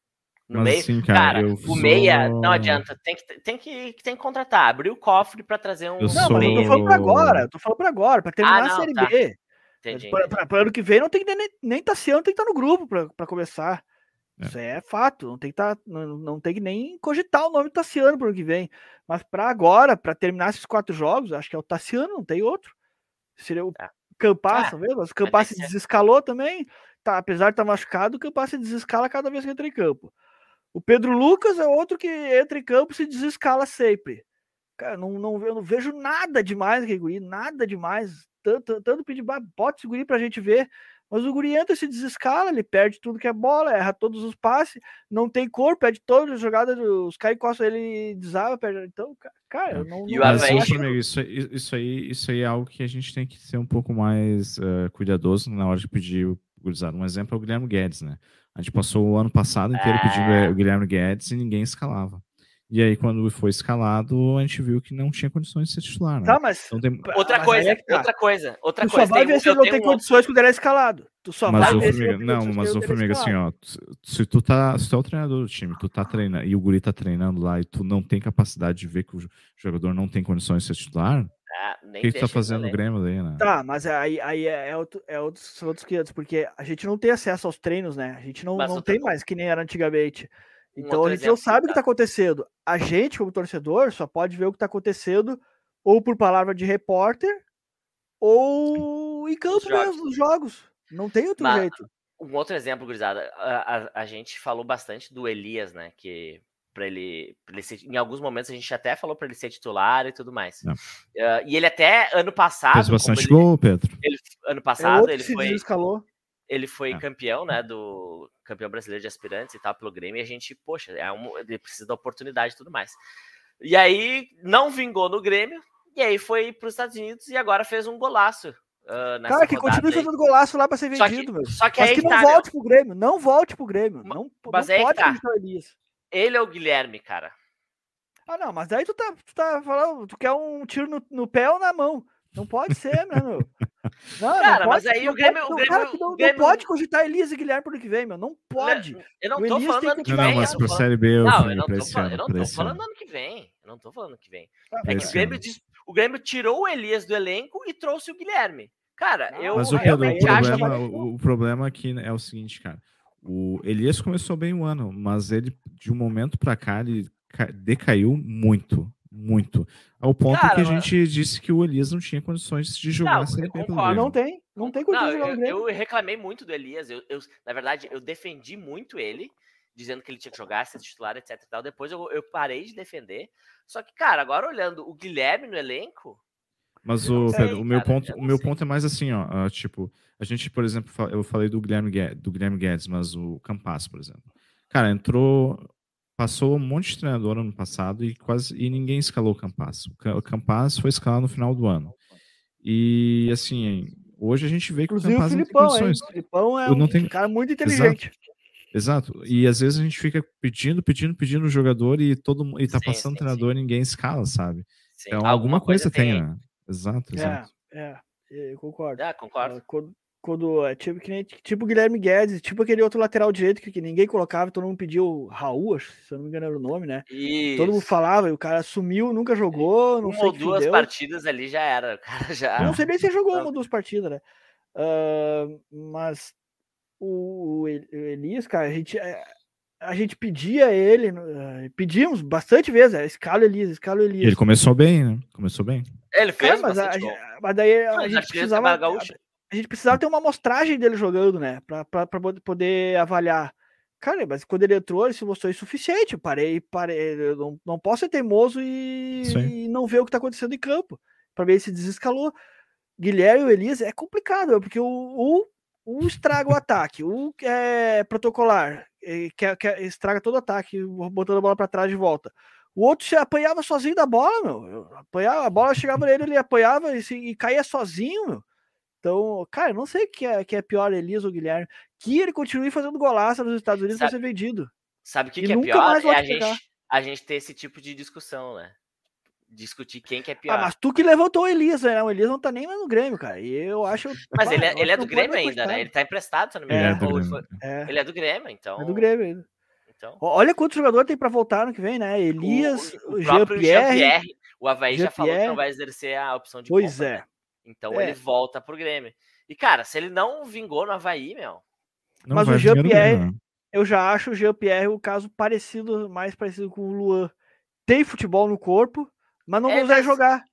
A: no Mas, meio. Assim, cara, cara o sou... meia não adianta. Tem que, tem que, tem que contratar, abrir o cofre para trazer um.
B: Eu não, sou... mas eu tô falando para agora. Eu tô falando para agora, para terminar ah, não, a série tá. B. Para ano que vem não tem que nem, nem Tassiano tem que estar no grupo para começar. É. Isso é fato. Não tem que tá, não, não tem que nem cogitar o nome do Tassiano para ano que vem. Mas para agora, para terminar esses quatro jogos, acho que é o Tassiano, não tem outro. Seria o é. Campassa, é. Mas o Campassa desescalou também. Tá, apesar de estar tá machucado, o Campassa desescala cada vez que entra em campo. O Pedro Lucas é outro que entra em campo e se desescala sempre. Cara, não, não, eu não vejo nada demais naquele guri, nada demais. Tanto, tanto pedir, bota esse guri pra gente ver. Mas o guri entra, se desescala, ele perde tudo que é bola, erra todos os passes, não tem cor, perde todas as jogadas, os caras encostam ele desaba, perde. Então, cara, eu não.
C: E não, o amigo, isso, isso, aí, isso aí é algo que a gente tem que ser um pouco mais uh, cuidadoso na hora de pedir o gurizado. Um exemplo é o Guilherme Guedes, né? A gente passou o ano passado inteiro é... pedindo o Guilherme Guedes e ninguém escalava. E aí, quando foi escalado, a gente viu que não tinha condições de ser titular. Né?
B: Tá, mas.
A: Então, tem... Outra mas coisa, é tá. outra coisa, outra
B: tu
A: coisa.
B: Só vai ver se ele não tem condições quando ele é escalado. Tu só
C: mas
B: vai ver
C: se Não, mas o Formiga, assim, ó. Se tu tá. Se tu é o treinador do time, tu tá treinando e o Guri tá treinando lá e tu não tem capacidade de ver que o jogador não tem condições de ser titular, ah, o que, que tá fazendo no Grêmio daí, né?
B: Tá, mas aí, aí é, é, outro, é outros, outros 500, porque a gente não tem acesso aos treinos, né? A gente não, não tem mais que nem era antigamente. Então um a gente não sabe o que tá acontecendo. A gente, como torcedor, só pode ver o que tá acontecendo ou por palavra de repórter ou em campo mesmo, nos jogos. Não tem outro mas, jeito.
A: Um outro exemplo, gurizada, a, a, a, gente falou bastante do Elias, né? Que para ele, ele ser, em alguns momentos a gente até falou para ele ser titular e tudo mais. Uh, e ele até ano passado
C: fez bastante gol, Pedro.
A: Ele, ano passado é ele foi
B: escalou.
A: ele foi é. campeão, né, do campeão brasileiro de aspirantes e tal pelo Grêmio e a gente, poxa, é um, ele precisa da oportunidade e tudo mais. E aí não vingou no Grêmio e aí foi para os Estados Unidos e agora fez um golaço
B: Uh, Cara, que continue fazendo golaço lá para ser vendido,
A: só que, Só que,
B: mas
A: aí
B: que não
A: tá,
B: volte né? pro Grêmio, não volte pro Grêmio. Não,
A: mas
B: não
A: pode tá. Ele é o Guilherme, cara.
B: Ah, não, mas aí tu tá, tu tá falando, tu quer um tiro no, no pé ou na mão. Não pode ser, né, meu?
A: Não, cara, não pode, mas aí o Grêmio. Pode, o Grêmio,
B: cara, não,
A: o Grêmio...
B: não pode cogitar Elisa e Guilherme pro ano que vem, meu. Não pode.
A: Eu não tô falando ano que
C: vem. Não, mas pra Série B
A: eu Não, eu não tô, falando, eu não tô falando ano que vem. Eu não tô falando ano que vem. É que o Grêmio, diz, o Grêmio tirou o Elias do elenco e trouxe o Guilherme. Cara, eu
C: Mas o, Pedro, o, problema, o, o problema aqui é o seguinte, cara. O Elias começou bem o ano, mas ele, de um momento para cá, ele decaiu muito, muito. Ao ponto cara, que a gente disse que o Elias não tinha condições de jogar não,
B: B Não tem, não tem condições
A: não, de jogar eu, eu reclamei muito do Elias. Eu, eu, na verdade, eu defendi muito ele, dizendo que ele tinha que jogar, ser titular, etc. Tal. Depois eu, eu parei de defender. Só que, cara, agora olhando o Guilherme no elenco,
C: mas o, sei, Pedro, o meu ponto, o meu ponto é mais assim, ó, uh, tipo, a gente, por exemplo, eu falei do Guilherme Guedes, do Guilherme Guedes, mas o Campas, por exemplo. Cara, entrou, passou um monte de treinador ano passado e quase e ninguém escalou o Campas. O Campas foi escalado no final do ano. E assim, hoje a gente vê que
B: Inclusive, o Campas o Filipão, não tem condições. O Filipão é um tem... cara muito inteligente.
C: Exato. Exato. E às vezes a gente fica pedindo, pedindo, pedindo o jogador e todo e tá sim, passando sim, treinador sim. e ninguém escala, sabe? Então alguma, alguma coisa, coisa tem, né? Exato, exato.
B: É, é, eu concordo.
A: É, concordo.
B: Ah, quando, quando é tipo, que nem, tipo Guilherme Guedes, tipo aquele outro lateral direito que, que ninguém colocava, todo mundo pediu Raul, se eu não me engano era o nome, né? Isso. Todo mundo falava, e o cara sumiu, nunca jogou, não uma sei ou
A: duas partidas ali já era, o cara já...
B: não sei nem se jogou uma ou duas partidas, né? Uh, mas o, o Elias, cara, a gente, é, a gente pedia ele, eh, pedimos bastante vezes, é, escala Elias, escala Elias.
C: Ele começou bem, né? Começou bem.
A: Ele fez, é,
B: mas, a, mas daí a, gente precisava, a, a, gente precisava ter uma amostragem dele jogando, né? Pra, pra, pra poder avaliar. Cara, mas quando ele entrou, ele se mostrou insuficiente. Eu parei, parei. Eu não, não posso ser teimoso e, e, não ver o que tá acontecendo em campo. Pra ver se desescalou. Guilherme e o Elias é complicado, porque o, o, o estraga o ataque, o é protocolar que, que estraga todo o ataque, botando a bola para trás de volta. O outro se apanhava sozinho da bola, meu. Apanhava, a bola chegava nele, ele apanhava e, se, e caía sozinho, meu. Então, cara, não sei o que é, que é pior, Elias ou Guilherme. Que ele continue fazendo golaço nos Estados Unidos para ser vendido.
A: Sabe o que, que é pior? É a gente, a gente ter esse tipo de discussão, né? Discutir quem que é ah, pior. Ah,
B: mas tu que levantou o Elias, né? O Elias não tá nem mais no Grêmio, cara. E eu acho.
A: Mas pá, ele é, ele é do Grêmio ainda, né? Ele tá emprestado, se não me é, engano. É, é. Ele é do Grêmio, então.
B: É do Grêmio ainda. Então... Olha quantos jogadores tem para voltar no que vem, né? Elias, o, o, o Jean-Pierre. Jean
A: o Havaí Jean já falou que não vai exercer a opção de
B: Pois compra, é. Né?
A: Então é. ele volta pro Grêmio. E, cara, se ele não vingou no Havaí, meu.
B: Não mas o Jean-Pierre, eu já acho o Jean-Pierre o caso parecido, mais parecido com o Luan. Tem futebol no corpo, mas não é, consegue jogar.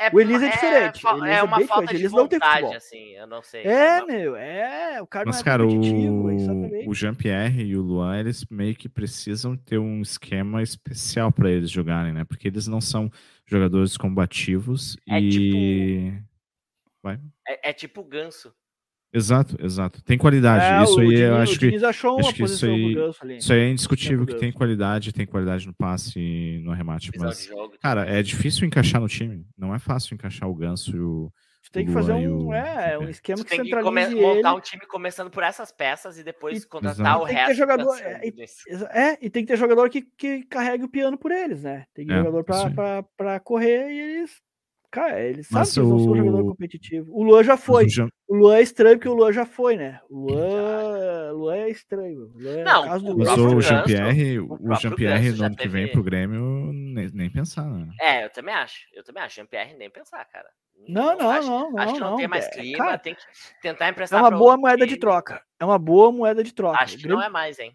B: É, o Elias é, é diferente.
A: É, é uma falta de vontade, assim, eu não sei.
B: É, meu, é, o cara
C: Mas,
B: não é
C: cara, o, o Jean-Pierre e o Luan, eles meio que precisam ter um esquema especial para eles jogarem, né? Porque eles não são jogadores combativos é e... Tipo...
A: Vai. É, é tipo ganso.
C: Exato, exato. Tem qualidade. É, isso aí eu acho que.
B: achou
C: acho que isso aí, isso aí é indiscutível que tem qualidade, tem qualidade no passe e no arremate. Mas, cara, é difícil encaixar no time. Não é fácil encaixar o Ganso e o.
B: Tu tem que fazer um, é, um esquema que
A: centralize tem que montar um time começando por essas peças e depois e, contratar exato. o resto.
B: Jogador, é, é, e tem que ter jogador que, que carregue o piano por eles, né? Tem que ter é, jogador para correr e eles Cara, ele sabe que eles não são um jogador competitivo. O Luan já foi. O Luan é estranho porque o Luan já foi, né? O Luan, Luan é estranho. Luan é
C: não, mas o Jean-Pierre, o Jean-Pierre no ano que vem pro Grêmio, nem, nem pensar, né?
A: É, eu também acho. Eu também acho. Jean-Pierre nem pensar, cara.
B: Não, não,
A: acho,
B: não,
A: Acho que não,
B: não
A: tem mais clima, cara, tem que tentar emprestar.
B: É uma boa moeda de troca. É uma boa moeda de troca.
A: Acho que não é mais, hein?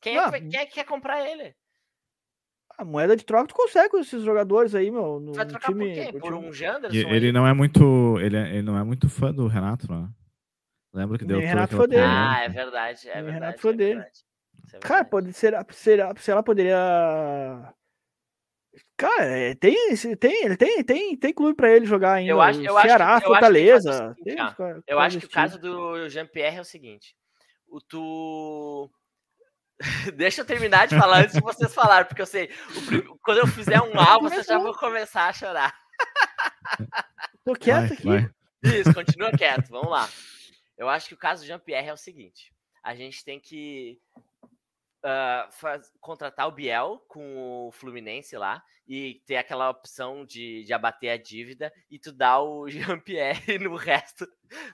A: Quem, é, que, quem é que quer comprar ele?
B: A moeda de troca tu consegue com esses jogadores aí, meu. No,
A: Vai trocar time, por quê? Por um Janderson?
C: ele aí? não é muito. Ele, é, ele não é muito fã do Renato, né? Lembra que deu
B: Nem Renato foi dele.
A: Ah, é verdade. É verdade,
B: Renato foi é dele. É Cara, pode ser, será, se ela poderia. Cara, é, tem, tem, ele tem, tem, tem clube para ele jogar ainda.
A: Eu acho, eu Ceará,
B: acho que, Fortaleza. Eu
A: acho, que, eu acho que o caso do Jean-Pierre é o seguinte: o tu Deixa eu terminar de falar antes de vocês falarem, porque eu sei, prim... quando eu fizer um mal, vocês já vão começar a chorar.
B: Tô quieto vai, aqui. Vai.
A: Isso, continua quieto, vamos lá. Eu acho que o caso do Jean-Pierre é o seguinte: a gente tem que uh, faz... contratar o Biel com o Fluminense lá e ter aquela opção de, de abater a dívida e tu dá o Jean-Pierre no resto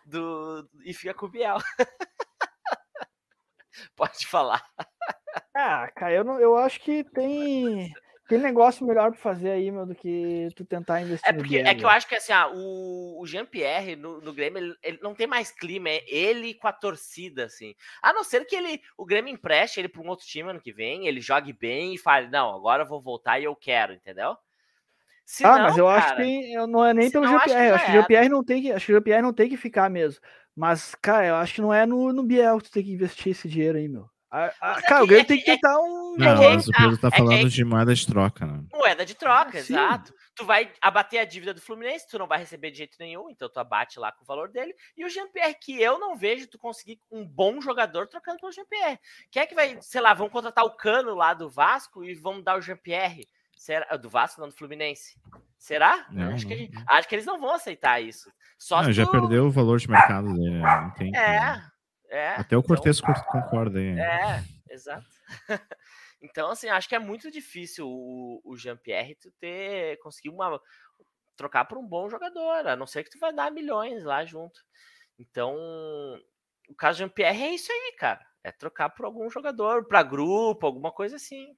A: do. e fica com o Biel. Pode falar.
B: Ah, cara, eu, não, eu acho que tem tem negócio melhor para fazer aí, meu, do que tu tentar investir
A: é porque, É que eu acho que assim, ah, o, o Jean-Pierre no, no Grêmio, ele, ele, não tem mais clima, é ele com a torcida, assim. A não ser que ele, o Grêmio empreste ele para um outro time ano que vem, ele jogue bem e fale, não, agora eu vou voltar e eu quero, entendeu?
B: Se ah, não, mas eu cara, acho que não é nem pelo Jean-Pierre, acho que o Jean-Pierre não tem que, acho que o Jean-Pierre não tem que ficar mesmo. Mas, cara, eu acho que não é no, no Biel que tu tem que investir esse dinheiro aí, meu. A, a, cara, o Grêmio tem que tentar um.
C: Não, mas o Pedro tá falando é, de moeda de troca, né?
A: Moeda de troca, ah, exato. Tu vai abater a dívida do Fluminense, tu não vai receber de jeito nenhum, então tu abate lá com o valor dele. E o Jean-Pierre, que eu não vejo tu conseguir um bom jogador trocando pelo Jean-Pierre. Quem é que vai, sei lá, vão contratar o Cano lá do Vasco e vão dar o Jean-Pierre? Será? Do Vasco, não do Fluminense. Será? Não, acho, não. Que, acho que eles não vão aceitar isso. Só
C: não, já tu... perdeu o valor de mercado dele. Né? Não tem
A: é. É,
C: Até o Cortez então, concorda aí.
A: É, exato. então, assim, acho que é muito difícil o, o Jean-Pierre ter conseguir uma trocar por um bom jogador, a não ser que tu vai dar milhões lá junto. Então, o caso do Jean-Pierre é isso aí, cara. É trocar por algum jogador, para grupo, alguma coisa assim.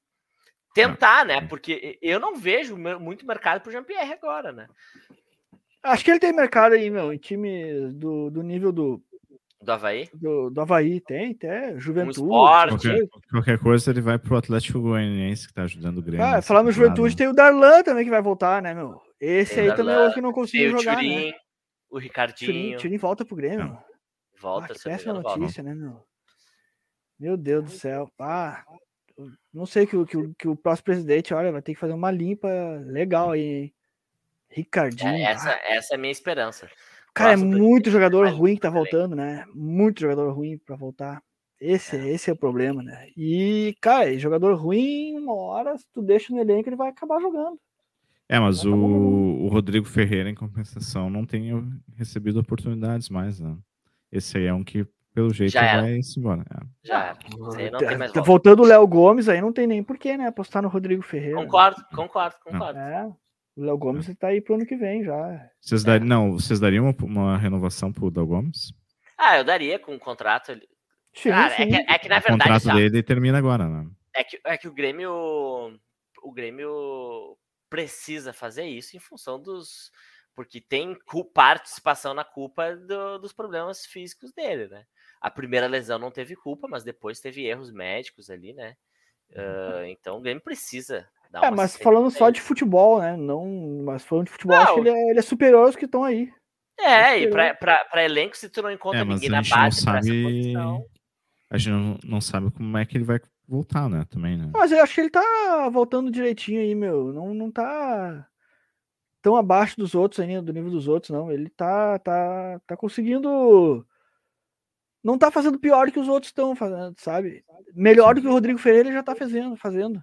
A: Tentar, né? Porque eu não vejo muito mercado pro Jean-Pierre agora, né?
B: Acho que ele tem mercado aí, meu, em time do, do nível do,
A: do Havaí?
B: Do, do Havaí, tem, até. Juventude. Um
C: qualquer, qualquer, coisa ele vai pro Atlético Goianiense, que tá ajudando o Grêmio.
B: Ah, falando no Juventude, tem o Darlan também que vai voltar, né, meu? Esse tem aí Darlan, também é o que não conseguiu jogar. O Turim,
A: né? o Ricardinho.
B: Turim, volta pro Grêmio.
A: Volta, ah,
B: que péssima notícia, volta. né, meu? Meu Deus do céu. Ah, não sei que, que, que o próximo presidente, olha, vai ter que fazer uma limpa legal aí, hein? Ricardinho. É,
A: essa, ah. essa é a minha esperança.
B: Cara, é muito jogador ruim que tá voltando, né? Muito jogador ruim para voltar. Esse, é. esse é o problema, né? E, cara, jogador ruim, uma hora, se tu deixa no elenco, ele vai acabar jogando.
C: É, mas o, o, Rodrigo Ferreira, em compensação, não tem recebido oportunidades mais, né? Esse aí é um que, pelo jeito, vai se embora.
A: É. Já era.
B: Tá voltando o Léo Gomes, aí não tem nem porquê, né? Apostar no Rodrigo Ferreira.
A: Concordo, concordo, concordo.
B: É. O Léo Gomes está aí pro ano que vem já.
C: Vocês dar, não, vocês dariam uma, uma renovação pro Léo Gomes?
A: Ah, eu daria com um contrato. Sim, Cara, sim. É, que, é que na verdade. O
C: contrato já, dele termina agora, né?
A: É que, é que o Grêmio. O Grêmio precisa fazer isso em função dos. Porque tem participação na culpa do, dos problemas físicos dele, né? A primeira lesão não teve culpa, mas depois teve erros médicos ali, né? Uh, então o Grêmio precisa
B: é, mas falando só de futebol, né? Não, mas falando de futebol, não, acho que ele é, ele é superior aos que estão aí.
A: É, e pra, pra, pra, elenco, se tu não encontra é, ninguém na base
C: não sabe... Posição... A gente não, não sabe como é que ele vai voltar, né? Também, né?
B: Mas eu acho que ele tá voltando direitinho aí, meu. Não, não tá tão abaixo dos outros ainda, do nível dos outros, não. Ele tá, tá, tá conseguindo. Não tá fazendo pior que os outros estão fazendo, sabe? Melhor do que o Rodrigo Ferreira já tá fazendo, fazendo.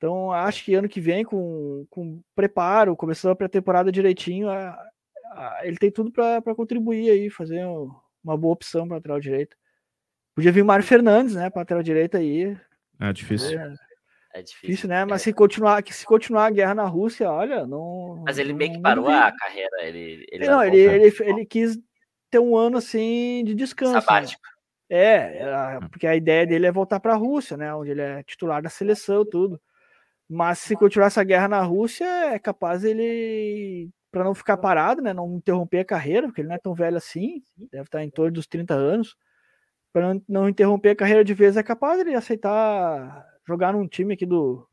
B: Então, acho que ano que vem, com, com preparo, começando a pré-temporada direitinho, a, a, ele tem tudo para contribuir aí, fazer uma boa opção para lateral direita. Podia vir o Mário Fernandes, né, para lateral direita aí.
C: É difícil.
A: É, é difícil,
B: difícil, né? Mas é. se continuar, se continuar a guerra na Rússia, olha, não.
A: Mas ele meio que parou a carreira. Ele,
B: ele não, ele, ele, ele, quis ter um ano assim de descanso. Né? Sabático. Né? É, porque a ideia dele é voltar para a Rússia, né? Onde ele é titular da seleção, tudo. Mas se continuar essa guerra na Rússia, é capaz ele, para não ficar parado, né, não interromper a carreira, porque ele não é tão velho assim, deve estar em torno dos 30 anos. Para não, não interromper a carreira de vez, é capaz ele aceitar jogar num time aqui do,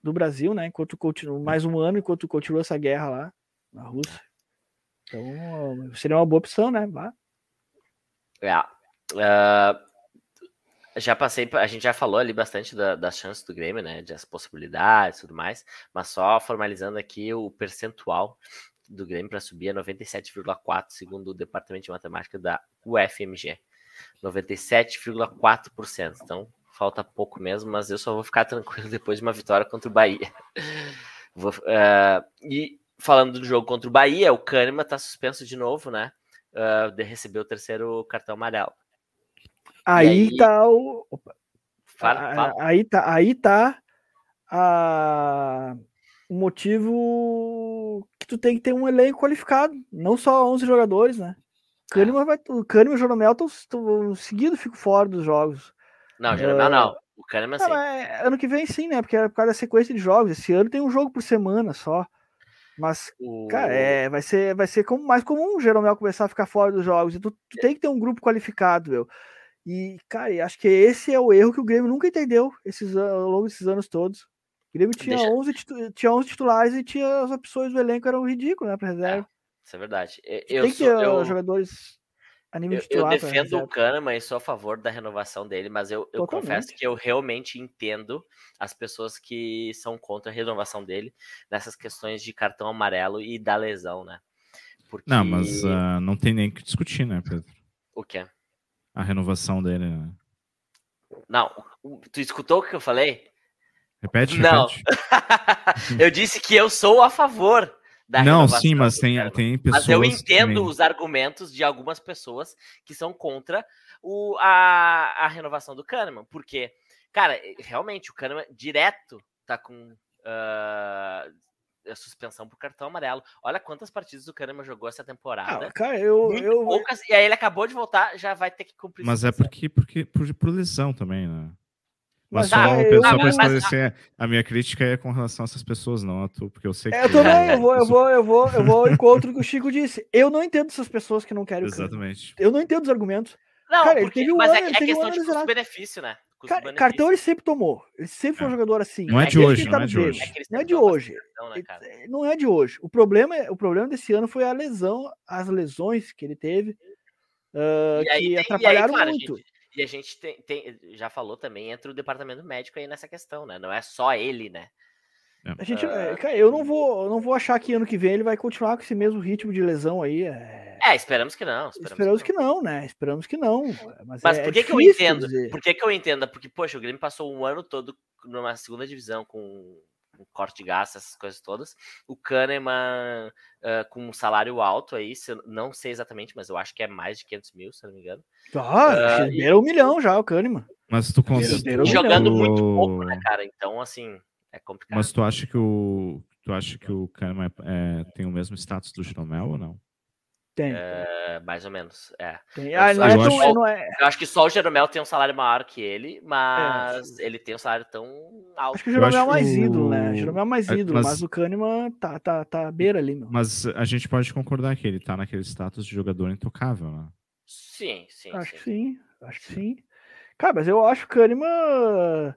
B: do Brasil, né, enquanto continua mais um ano, enquanto continua essa guerra lá na Rússia. Então, seria uma boa opção, né? Vá.
A: É. Uh, já passei, a gente já falou ali bastante da, das chances do Grêmio, né? Das possibilidades e tudo mais, mas só formalizando aqui o percentual do Grêmio para subir é 97,4, segundo o Departamento de Matemática da UFMG. 97,4%. Então, falta pouco mesmo, mas eu só vou ficar tranquilo depois de uma vitória contra o Bahia. Vou, uh, e falando do jogo contra o Bahia, o Kahneman está suspenso de novo, né? Uh, de receber o terceiro cartão amarelo.
B: Aí, aí, tá o. Fala, fala. Aí tá, aí tá a, o motivo que tu tem que ter um elenco qualificado, não só 11 jogadores, né? Kahneman vai, o Kahneman e o Joromel estão seguindo, fico fora dos jogos.
A: Não, Jeromel uh, não.
B: O Kahneman sim. É, ano que vem sim, né? Porque é por causa da sequência de jogos. Esse ano tem um jogo por semana só. Mas, o... cara, é, vai ser, vai ser como, mais comum o Jeromel começar a ficar fora dos jogos. E tu, tu tem que ter um grupo qualificado, meu. E, cara, acho que esse é o erro que o Grêmio nunca entendeu esses, ao longo desses anos todos. O Grêmio tinha, Deixa... 11, tinha 11 titulares e tinha as opções do elenco eram ridículas, né, pra reserva. É,
A: isso é verdade.
B: Eu, tem que ter eu... jogadores
A: eu, eu, defendo o Kahneman e sou a favor da renovação dele, mas eu, eu confesso que eu realmente entendo as pessoas que são contra a renovação dele nessas questões de cartão amarelo e da lesão, né?
C: Porque... Não, mas uh, não tem nem que discutir, né, Pedro?
A: O quê?
C: A renovação dele, né?
A: Não, tu escutou o que eu falei?
C: Repete, repete.
A: Não. eu disse que eu sou a favor
C: da Não, sim, mas tem, tem pessoas. Mas
A: eu entendo os argumentos de algumas pessoas que são contra o, a, a renovação do Kahneman, porque, cara, realmente o Kahneman direto tá com uh, suspensão por cartão amarelo. Olha quantas partidas o Kahneman jogou essa temporada.
B: Ah, cara, eu, eu...
A: Poucas, e aí ele acabou de voltar, já vai ter que cumprir.
C: Mas é porque, porque por, por lesão também, né? Mas, só, ah, eu, só para esclarecer, a minha crítica é com relação a essas pessoas, não a tu, porque eu sei que.
B: É, eu também, eu vou, eu vou, eu vou, eu vou ao encontro que o Chico disse. Eu não entendo essas pessoas que não querem
C: Exatamente.
B: Eu não entendo os argumentos.
A: Não, Cara, porque, um mas ano, é, é questão um de custo-benefício, né?
B: Custo Cara, cartão ele sempre tomou. Ele sempre foi um é. jogador assim.
C: Não é de hoje, não é de hoje.
B: Não é de hoje. Não é de hoje. O problema, é, o problema desse ano foi a lesão, as lesões que ele teve, uh, que atrapalharam muito.
A: E a gente tem, tem, já falou também, entra o departamento médico aí nessa questão, né? Não é só ele, né?
B: É. A gente, uh... cara, eu não vou, não vou achar que ano que vem ele vai continuar com esse mesmo ritmo de lesão aí.
A: É, é esperamos que não.
B: Esperamos, esperamos que, não. que, não. né? Esperamos que não.
A: Mas, Mas é, por que, que eu entendo? Dizer. Por que, que eu entendo? Porque, poxa, o Grêmio passou um ano todo numa segunda divisão com um corte de gasto, essas coisas todas. O Kahneman uh, com um salário alto aí, não sei exatamente, mas eu acho que é mais de 500 mil, se não me engano.
B: Ah, uh, e... um milhão já, o Kahneman.
C: Mas tu considera...
A: Jogando muito pouco, né, cara? Então, assim, é complicado.
C: Mas tu acha que o, tu acha que o Kahneman é, tem o mesmo status do Jeromel ou não?
B: Tem.
A: É, mais ou menos, é.
B: Ah, eu, acho,
A: só, é... eu, acho, que só o Jeromel tem um salário maior que ele, mas é. ele tem um salário tão alto.
B: Acho que o Jeromel é mais ídolo, né? O Jeromel é mais ídolo, mas, mas o Kahneman tá, tá, tá à beira ali, meu.
C: Mas a gente pode concordar que ele tá naquele status de jogador intocável, né?
A: Sim, sim.
B: Acho
A: sim.
B: que sim, acho que sim. Cara, mas eu acho que o Kahneman.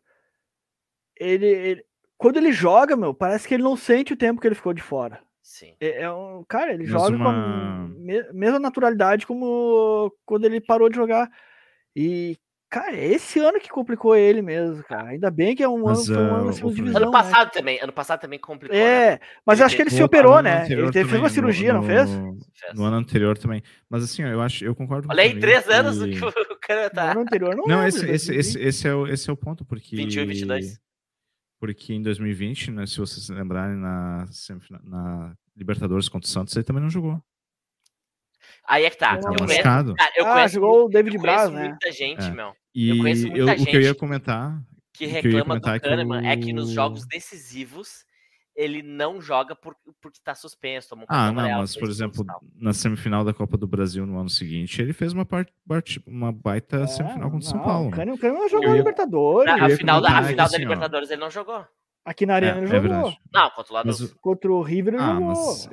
B: Ele, ele, quando ele joga, meu, parece que ele não sente o tempo que ele ficou de fora.
A: Sim.
B: É, é um, cara, ele Mas joga uma... com a mesma naturalidade como quando ele parou de jogar. E, cara, é esse ano que complicou ele mesmo, cara. Ainda bem que é um mas, ano, um ano
A: uh, divisão, Ano né? passado né? também, ano passado também complicou.
B: É, né? mas ele acho que ele se operou, né? Ele fez uma cirurgia, no, não fez?
C: No ano anterior também. Mas assim, eu acho, eu concordo
A: Olha aí, três anos que o cara tá.
B: No ano anterior não.
C: Não, esse, esse, esse, esse, é o, esse é o ponto, porque.
A: 21 e 22
C: porque em 2020, né, se vocês se lembrarem, na, na Libertadores contra o Santos, ele também não jogou.
A: Aí é que tá.
C: Eu conheço, cara,
B: eu ah, conheço, jogou o David Braz, né?
A: muita gente, é. meu.
C: E eu conheço muita eu, gente o que eu ia comentar,
A: que reclama do Kahneman é, que, o... é que nos jogos decisivos ele não joga por, porque está suspenso. Um
C: ah, não, mas por exemplo, na semifinal da Copa do Brasil no ano seguinte, ele fez uma, parte, uma baita é,
B: semifinal
C: contra o São Paulo.
B: O Kahneman, não jogou ia... Libertadores.
A: a final, da, a final da assim, Libertadores ó, ele não jogou.
B: Aqui na Arena é, ele é jogou.
A: Não, contra o, lado
B: mas, contra o River ele ah, jogou.
C: Mas,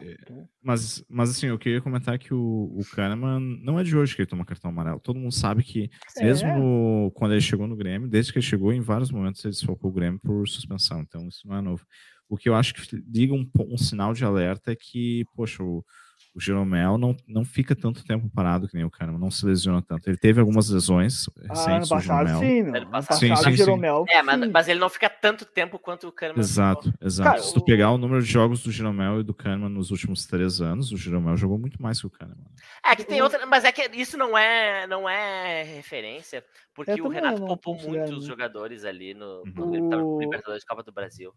C: mas, mas, assim, eu queria comentar que o, o Kahneman não é de hoje que ele toma cartão amarelo. Todo mundo sabe que, é. mesmo no, quando ele chegou no Grêmio, desde que ele chegou, em vários momentos ele desfocou o Grêmio por suspensão. Então isso não é novo. O que eu acho que liga um, um sinal de alerta é que, poxa, o, o Jeromel não, não fica tanto tempo parado que nem o Kahneman, não se lesiona tanto. Ele teve algumas lesões
B: ah, recentes, ano passado,
C: o
B: Sim. Ano passado, sim, sim, Jeromel,
A: É, mas, mas, ele não fica tanto tempo quanto o Kahneman.
C: Exato, exato. Cara, se tu pegar o número de jogos do Jeromel e do Kahneman nos últimos três anos, o Jeromel jogou muito mais que o Kahneman.
A: É, que tem outra, mas é que isso não é, não é referência, porque o Renato poupou muitos jogadores ali no, no, uhum. no Libertadores Copa do Brasil.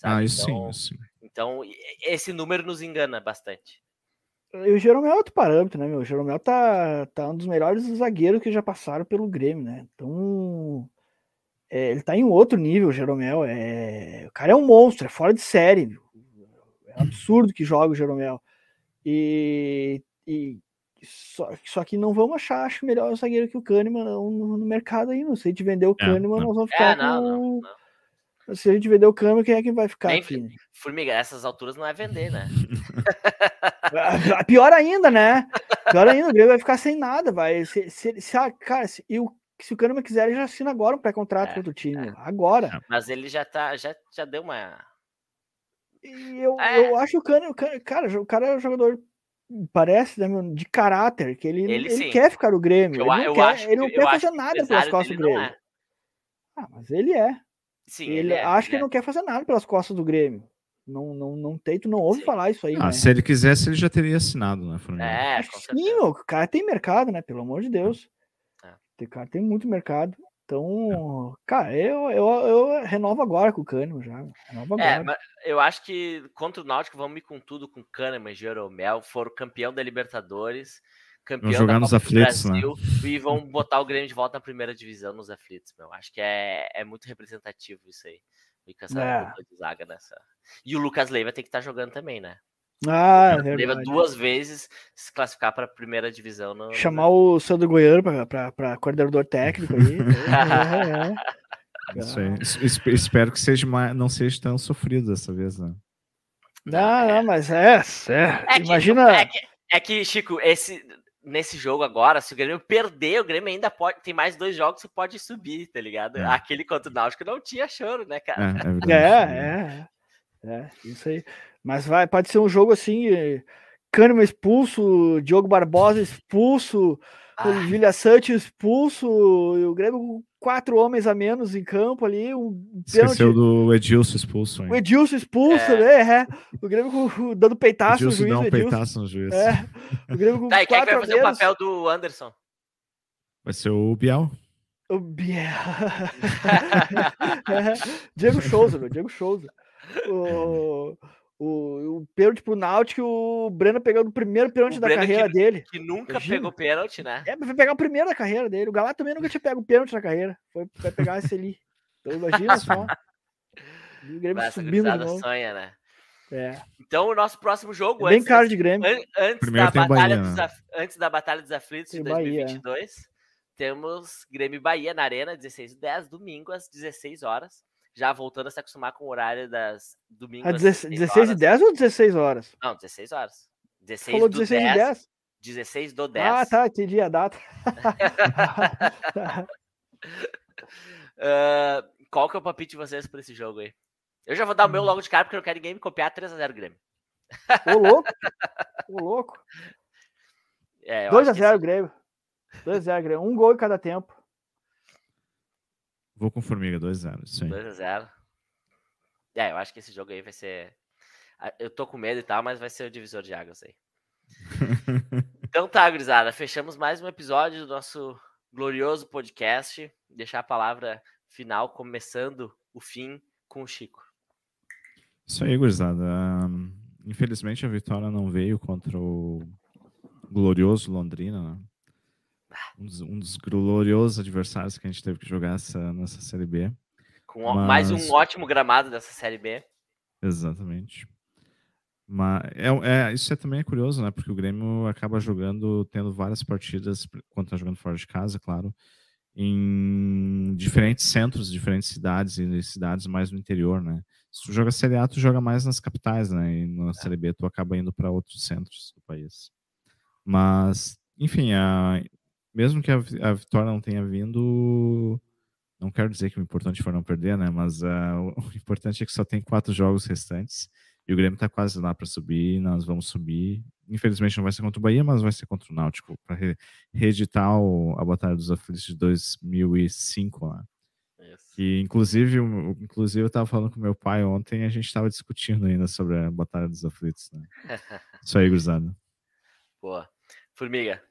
C: Sabe? Ah, isso então, sim, isso sim.
A: Então, esse número nos engana bastante.
B: E o Jeromel é outro parâmetro, né, meu? O Jeromel tá, tá um dos melhores zagueiros que já passaram pelo Grêmio, né? Então, é, ele tá em um outro nível, o Jeromel. É, o cara é um monstro, é fora de série. É um absurdo que joga o Jeromel. E, e Só, só que não vamos achar, acho melhor o zagueiro que o Kahneman no, no mercado aí. Não. Se a gente vender o é, Kahneman, nós vamos ficar é, não, com. Não, não. Se a gente vender o Kahneman, quem é que vai ficar? Bem,
A: Formiga, essas alturas não é vender, né?
B: Pior ainda, né? Pior ainda, o Grêmio vai ficar sem nada, vai. Se, se, se a, cara, se, e o, se o Kahneman quiser, ele já assina agora um pré-contrato é, com outro time. É. Agora.
A: Mas ele já tá, já, já deu uma.
B: E eu, é. eu acho que o Kahneman, cara, o cara é um jogador parece né, de caráter, que ele, ele, ele quer ficar no Grêmio. Eu, ele não quer, ele não quer fazer nada pelas costas do Grêmio. É. Ah, mas ele é. Sim, ele, ele é, acha que ele é. não quer fazer nada pelas costas do Grêmio. Não, não, não tem, tu não ouve Sim. falar isso aí.
C: Ah, né? Se ele quisesse, ele já teria assinado, né,
A: É,
B: Sim, o cara tem mercado, né? Pelo amor de Deus. É. O cara tem muito mercado. Então, cara, eu, eu, eu renovo agora com o Kahneman já. Renovo
A: é, agora. É, eu acho que contra o Náutico vamos ir com tudo com Kahneman, Jeromel, foram campeão da Libertadores, campeão
C: jogar da Copa nos aflitos,
A: né? Brasil né? e vão botar o Grêmio de volta na primeira divisão nos aflitos, meu. Acho que é, é muito representativo isso aí. Fica essa é. de zaga nessa. E o Lucas Leiva tem que estar tá jogando também, né?
B: Ah, é
A: Leva duas vezes se classificar para a primeira divisão. No,
B: Chamar o Sandro Goiano para coordenador técnico aí.
C: é, é. Isso aí. Espero que seja mais, não seja tão sofrido dessa vez, né?
B: Não, não, mas é, é. é imagina.
A: Que, é, que, é que, Chico, esse, nesse jogo agora, se o Grêmio perder, o Grêmio ainda pode. Tem mais dois jogos que pode subir, tá ligado? É. Aquele contra o Náutico não tinha choro, né, cara?
B: É, é, é, é, isso aí. Mas vai, pode ser um jogo assim. Kahneman expulso, Diogo Barbosa expulso, o Julia Santos expulso, e o Grêmio com quatro homens a menos em campo ali. Um
C: Esqueceu do Edilson expulso.
B: Hein? O Edilson expulso, é. né? É. O Grêmio com, dando peitaço
C: Edilson no juiz. Dá um peitaço no juiz.
B: É. O Grêmio com
A: tá, e quem vai fazer o papel do Anderson?
C: Vai ser o Biel.
B: O Biel. é. Diego Souza, meu. Diego Souza. O... O, o pênalti pro Náutico, o Breno pegando o primeiro pênalti o da Breno carreira
A: que,
B: dele.
A: Que nunca Imagina. pegou pênalti, né?
B: É, foi pegar o primeiro da carreira dele. O Galá também nunca tinha pego pênalti na carreira. Foi, foi pegar esse ali. Então imagina só.
A: o Grêmio subindo de novo. sonha, né?
B: É.
A: Então o nosso próximo jogo...
B: É bem caro de Grêmio.
A: An antes, da batalha Bahia, dos né? antes da Batalha dos Aflitos de 2022, Bahia. temos Grêmio Bahia na Arena, 16 e 10, domingo às 16 horas já voltando a se acostumar com o horário das domingos.
B: Ah, 16, 16 e 10 ou 16 horas?
A: Não, 16 horas. 16
B: Falou 16 10, e 10?
A: 16 do 10.
B: Ah, tá, entendi a data.
A: uh, qual que é o palpite de vocês para esse jogo aí? Eu já vou dar o meu hum. logo de cara, porque eu não quero ninguém me copiar 3x0 Grêmio.
B: Ô, louco! Ô, louco! É, 2x0 Grêmio. 2x0 Grêmio. Um gol em cada tempo.
C: Vou com Formiga, 2x0.
A: 2x0. É, eu acho que esse jogo aí vai ser. Eu tô com medo e tal, mas vai ser o divisor de águas aí. então tá, gurizada. Fechamos mais um episódio do nosso glorioso podcast. Deixar a palavra final, começando o fim com o Chico.
C: Isso aí, gurizada. infelizmente a vitória não veio contra o glorioso Londrina, né? Um dos, um dos, gloriosos adversários que a gente teve que jogar essa, nessa Série B.
A: Com Mas... mais um ótimo gramado dessa Série B.
C: Exatamente. Mas é, é, isso é também é curioso, né? Porque o Grêmio acaba jogando, tendo várias partidas, quando está jogando fora de casa, claro, em diferentes centros, diferentes cidades e cidades mais no interior, né? Se tu joga Série A, tu joga mais nas capitais, né? E na é. Série B tu acaba indo para outros centros do país. Mas, enfim, a, mesmo que a, a, vitória não tenha vindo, não quero dizer que o importante for não perder, né? Mas uh, o importante é que só tem quatro jogos restantes e o Grêmio está quase lá para subir. Nós vamos subir. Infelizmente não vai ser contra o Bahia, mas vai ser contra o Náutico para re reeditar o, a Batalha dos Aflitos de 2005 lá. Que inclusive, inclusive eu estava falando com meu pai ontem e a gente estava discutindo ainda sobre a Batalha dos Aflitos. Né? Isso aí, gurizada.
A: Boa. Formiga,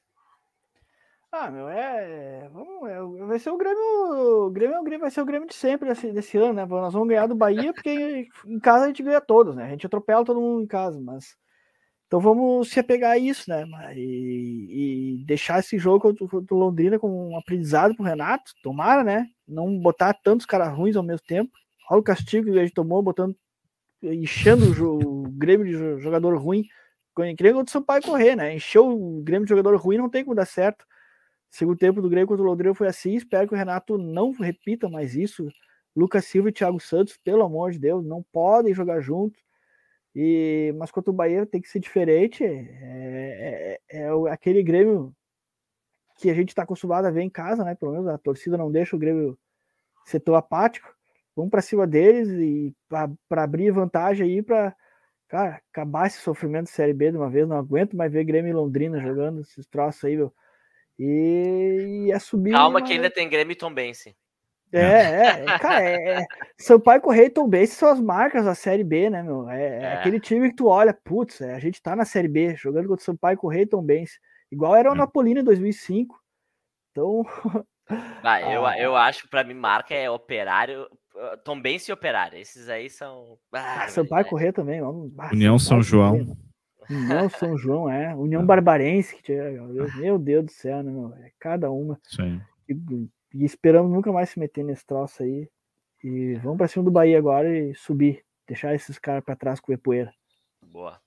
B: ah, meu, é. Vamos, é, vai ser o Grêmio. O Grêmio, é o Grêmio vai ser o Grêmio de sempre desse, desse ano, né? Nós vamos ganhar do Bahia, porque em casa a gente ganha todos, né? A gente atropela todo mundo em casa, mas. Então vamos se apegar a isso, né? E, e deixar esse jogo do Londrina como um aprendizado pro Renato, tomara, né? Não botar tantos caras ruins ao mesmo tempo. Olha o castigo que a gente tomou, botando. enchendo o, o Grêmio de jogador ruim que nem contra o Sampaio correr, né? Encheu o Grêmio de jogador ruim, não tem como dar certo. Segundo tempo do Grêmio contra o Londrina foi assim. Espero que o Renato não repita mais isso. Lucas Silva e Thiago Santos, pelo amor de Deus, não podem jogar juntos. E, mas contra o Bahia tem que ser diferente. É, é, é aquele Grêmio que a gente está acostumado a ver em casa, né? Pelo menos a torcida não deixa o Grêmio ser tão apático. Vamos para cima deles e para abrir vantagem aí para acabar esse sofrimento de Série B de uma vez. Não aguento mais ver Grêmio e Londrina jogando esses troços aí, meu. E, é subir.
A: Calma, que ainda tem Grêmio e Tom Bense.
B: É, é, é, cara, é, é, Sampaio Correia e Tom Bense são as marcas da Série B, né, meu? É, é, é. aquele time que tu olha, putz, é, a gente tá na Série B, jogando contra o Sampaio Correia e Tom Bense. Igual era o hum. Napolina em 2005. Então.
A: Ah, eu, eu acho, para mim, marca é operário. Tom Bense e operário. Esses aí são.
B: Ah, Sampaio Correia também. Vamos...
C: União São João.
B: União São João, é. União Barbarense, que tinha. Meu Deus do céu, né, meu? É cada uma.
C: Sim.
B: E, e esperamos nunca mais se meter nesse troço aí. E vamos para cima do Bahia agora e subir. Deixar esses caras para trás com o poeira.
A: Boa.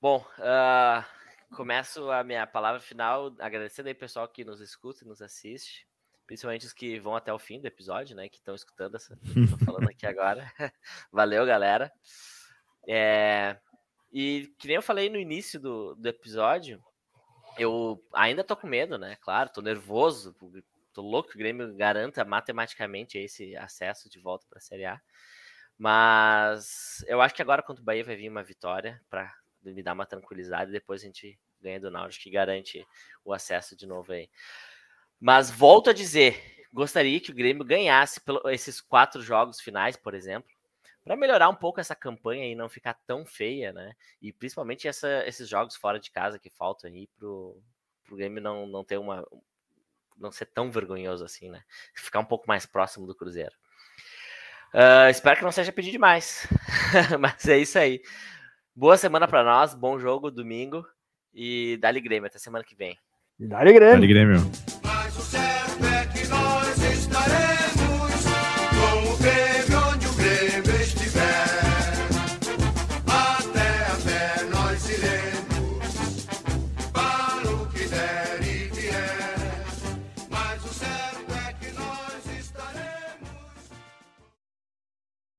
A: Bom, uh, começo a minha palavra final agradecendo aí o pessoal que nos escuta e nos assiste, principalmente os que vão até o fim do episódio, né, que estão escutando essa, tô falando aqui agora. Valeu, galera. É, e que nem eu falei no início do, do episódio, eu ainda tô com medo, né? Claro, tô nervoso, tô louco que o Grêmio garanta matematicamente esse acesso de volta para a Série A. Mas eu acho que agora contra o Bahia vai vir uma vitória para me dar uma tranquilizada e depois a gente ganha do Náutico que garante o acesso de novo aí. Mas volto a dizer, gostaria que o Grêmio ganhasse esses quatro jogos finais, por exemplo, para melhorar um pouco essa campanha e não ficar tão feia, né? E principalmente essa, esses jogos fora de casa que faltam aí pro, pro Grêmio não, não ter uma. não ser tão vergonhoso assim, né? Ficar um pouco mais próximo do Cruzeiro. Uh, espero que não seja pedir demais. Mas é isso aí. Boa semana para nós, bom jogo domingo e dá-lhe Grêmio até semana que vem.
B: Dá-lhe Grêmio.
C: Dá-lhe Grêmio.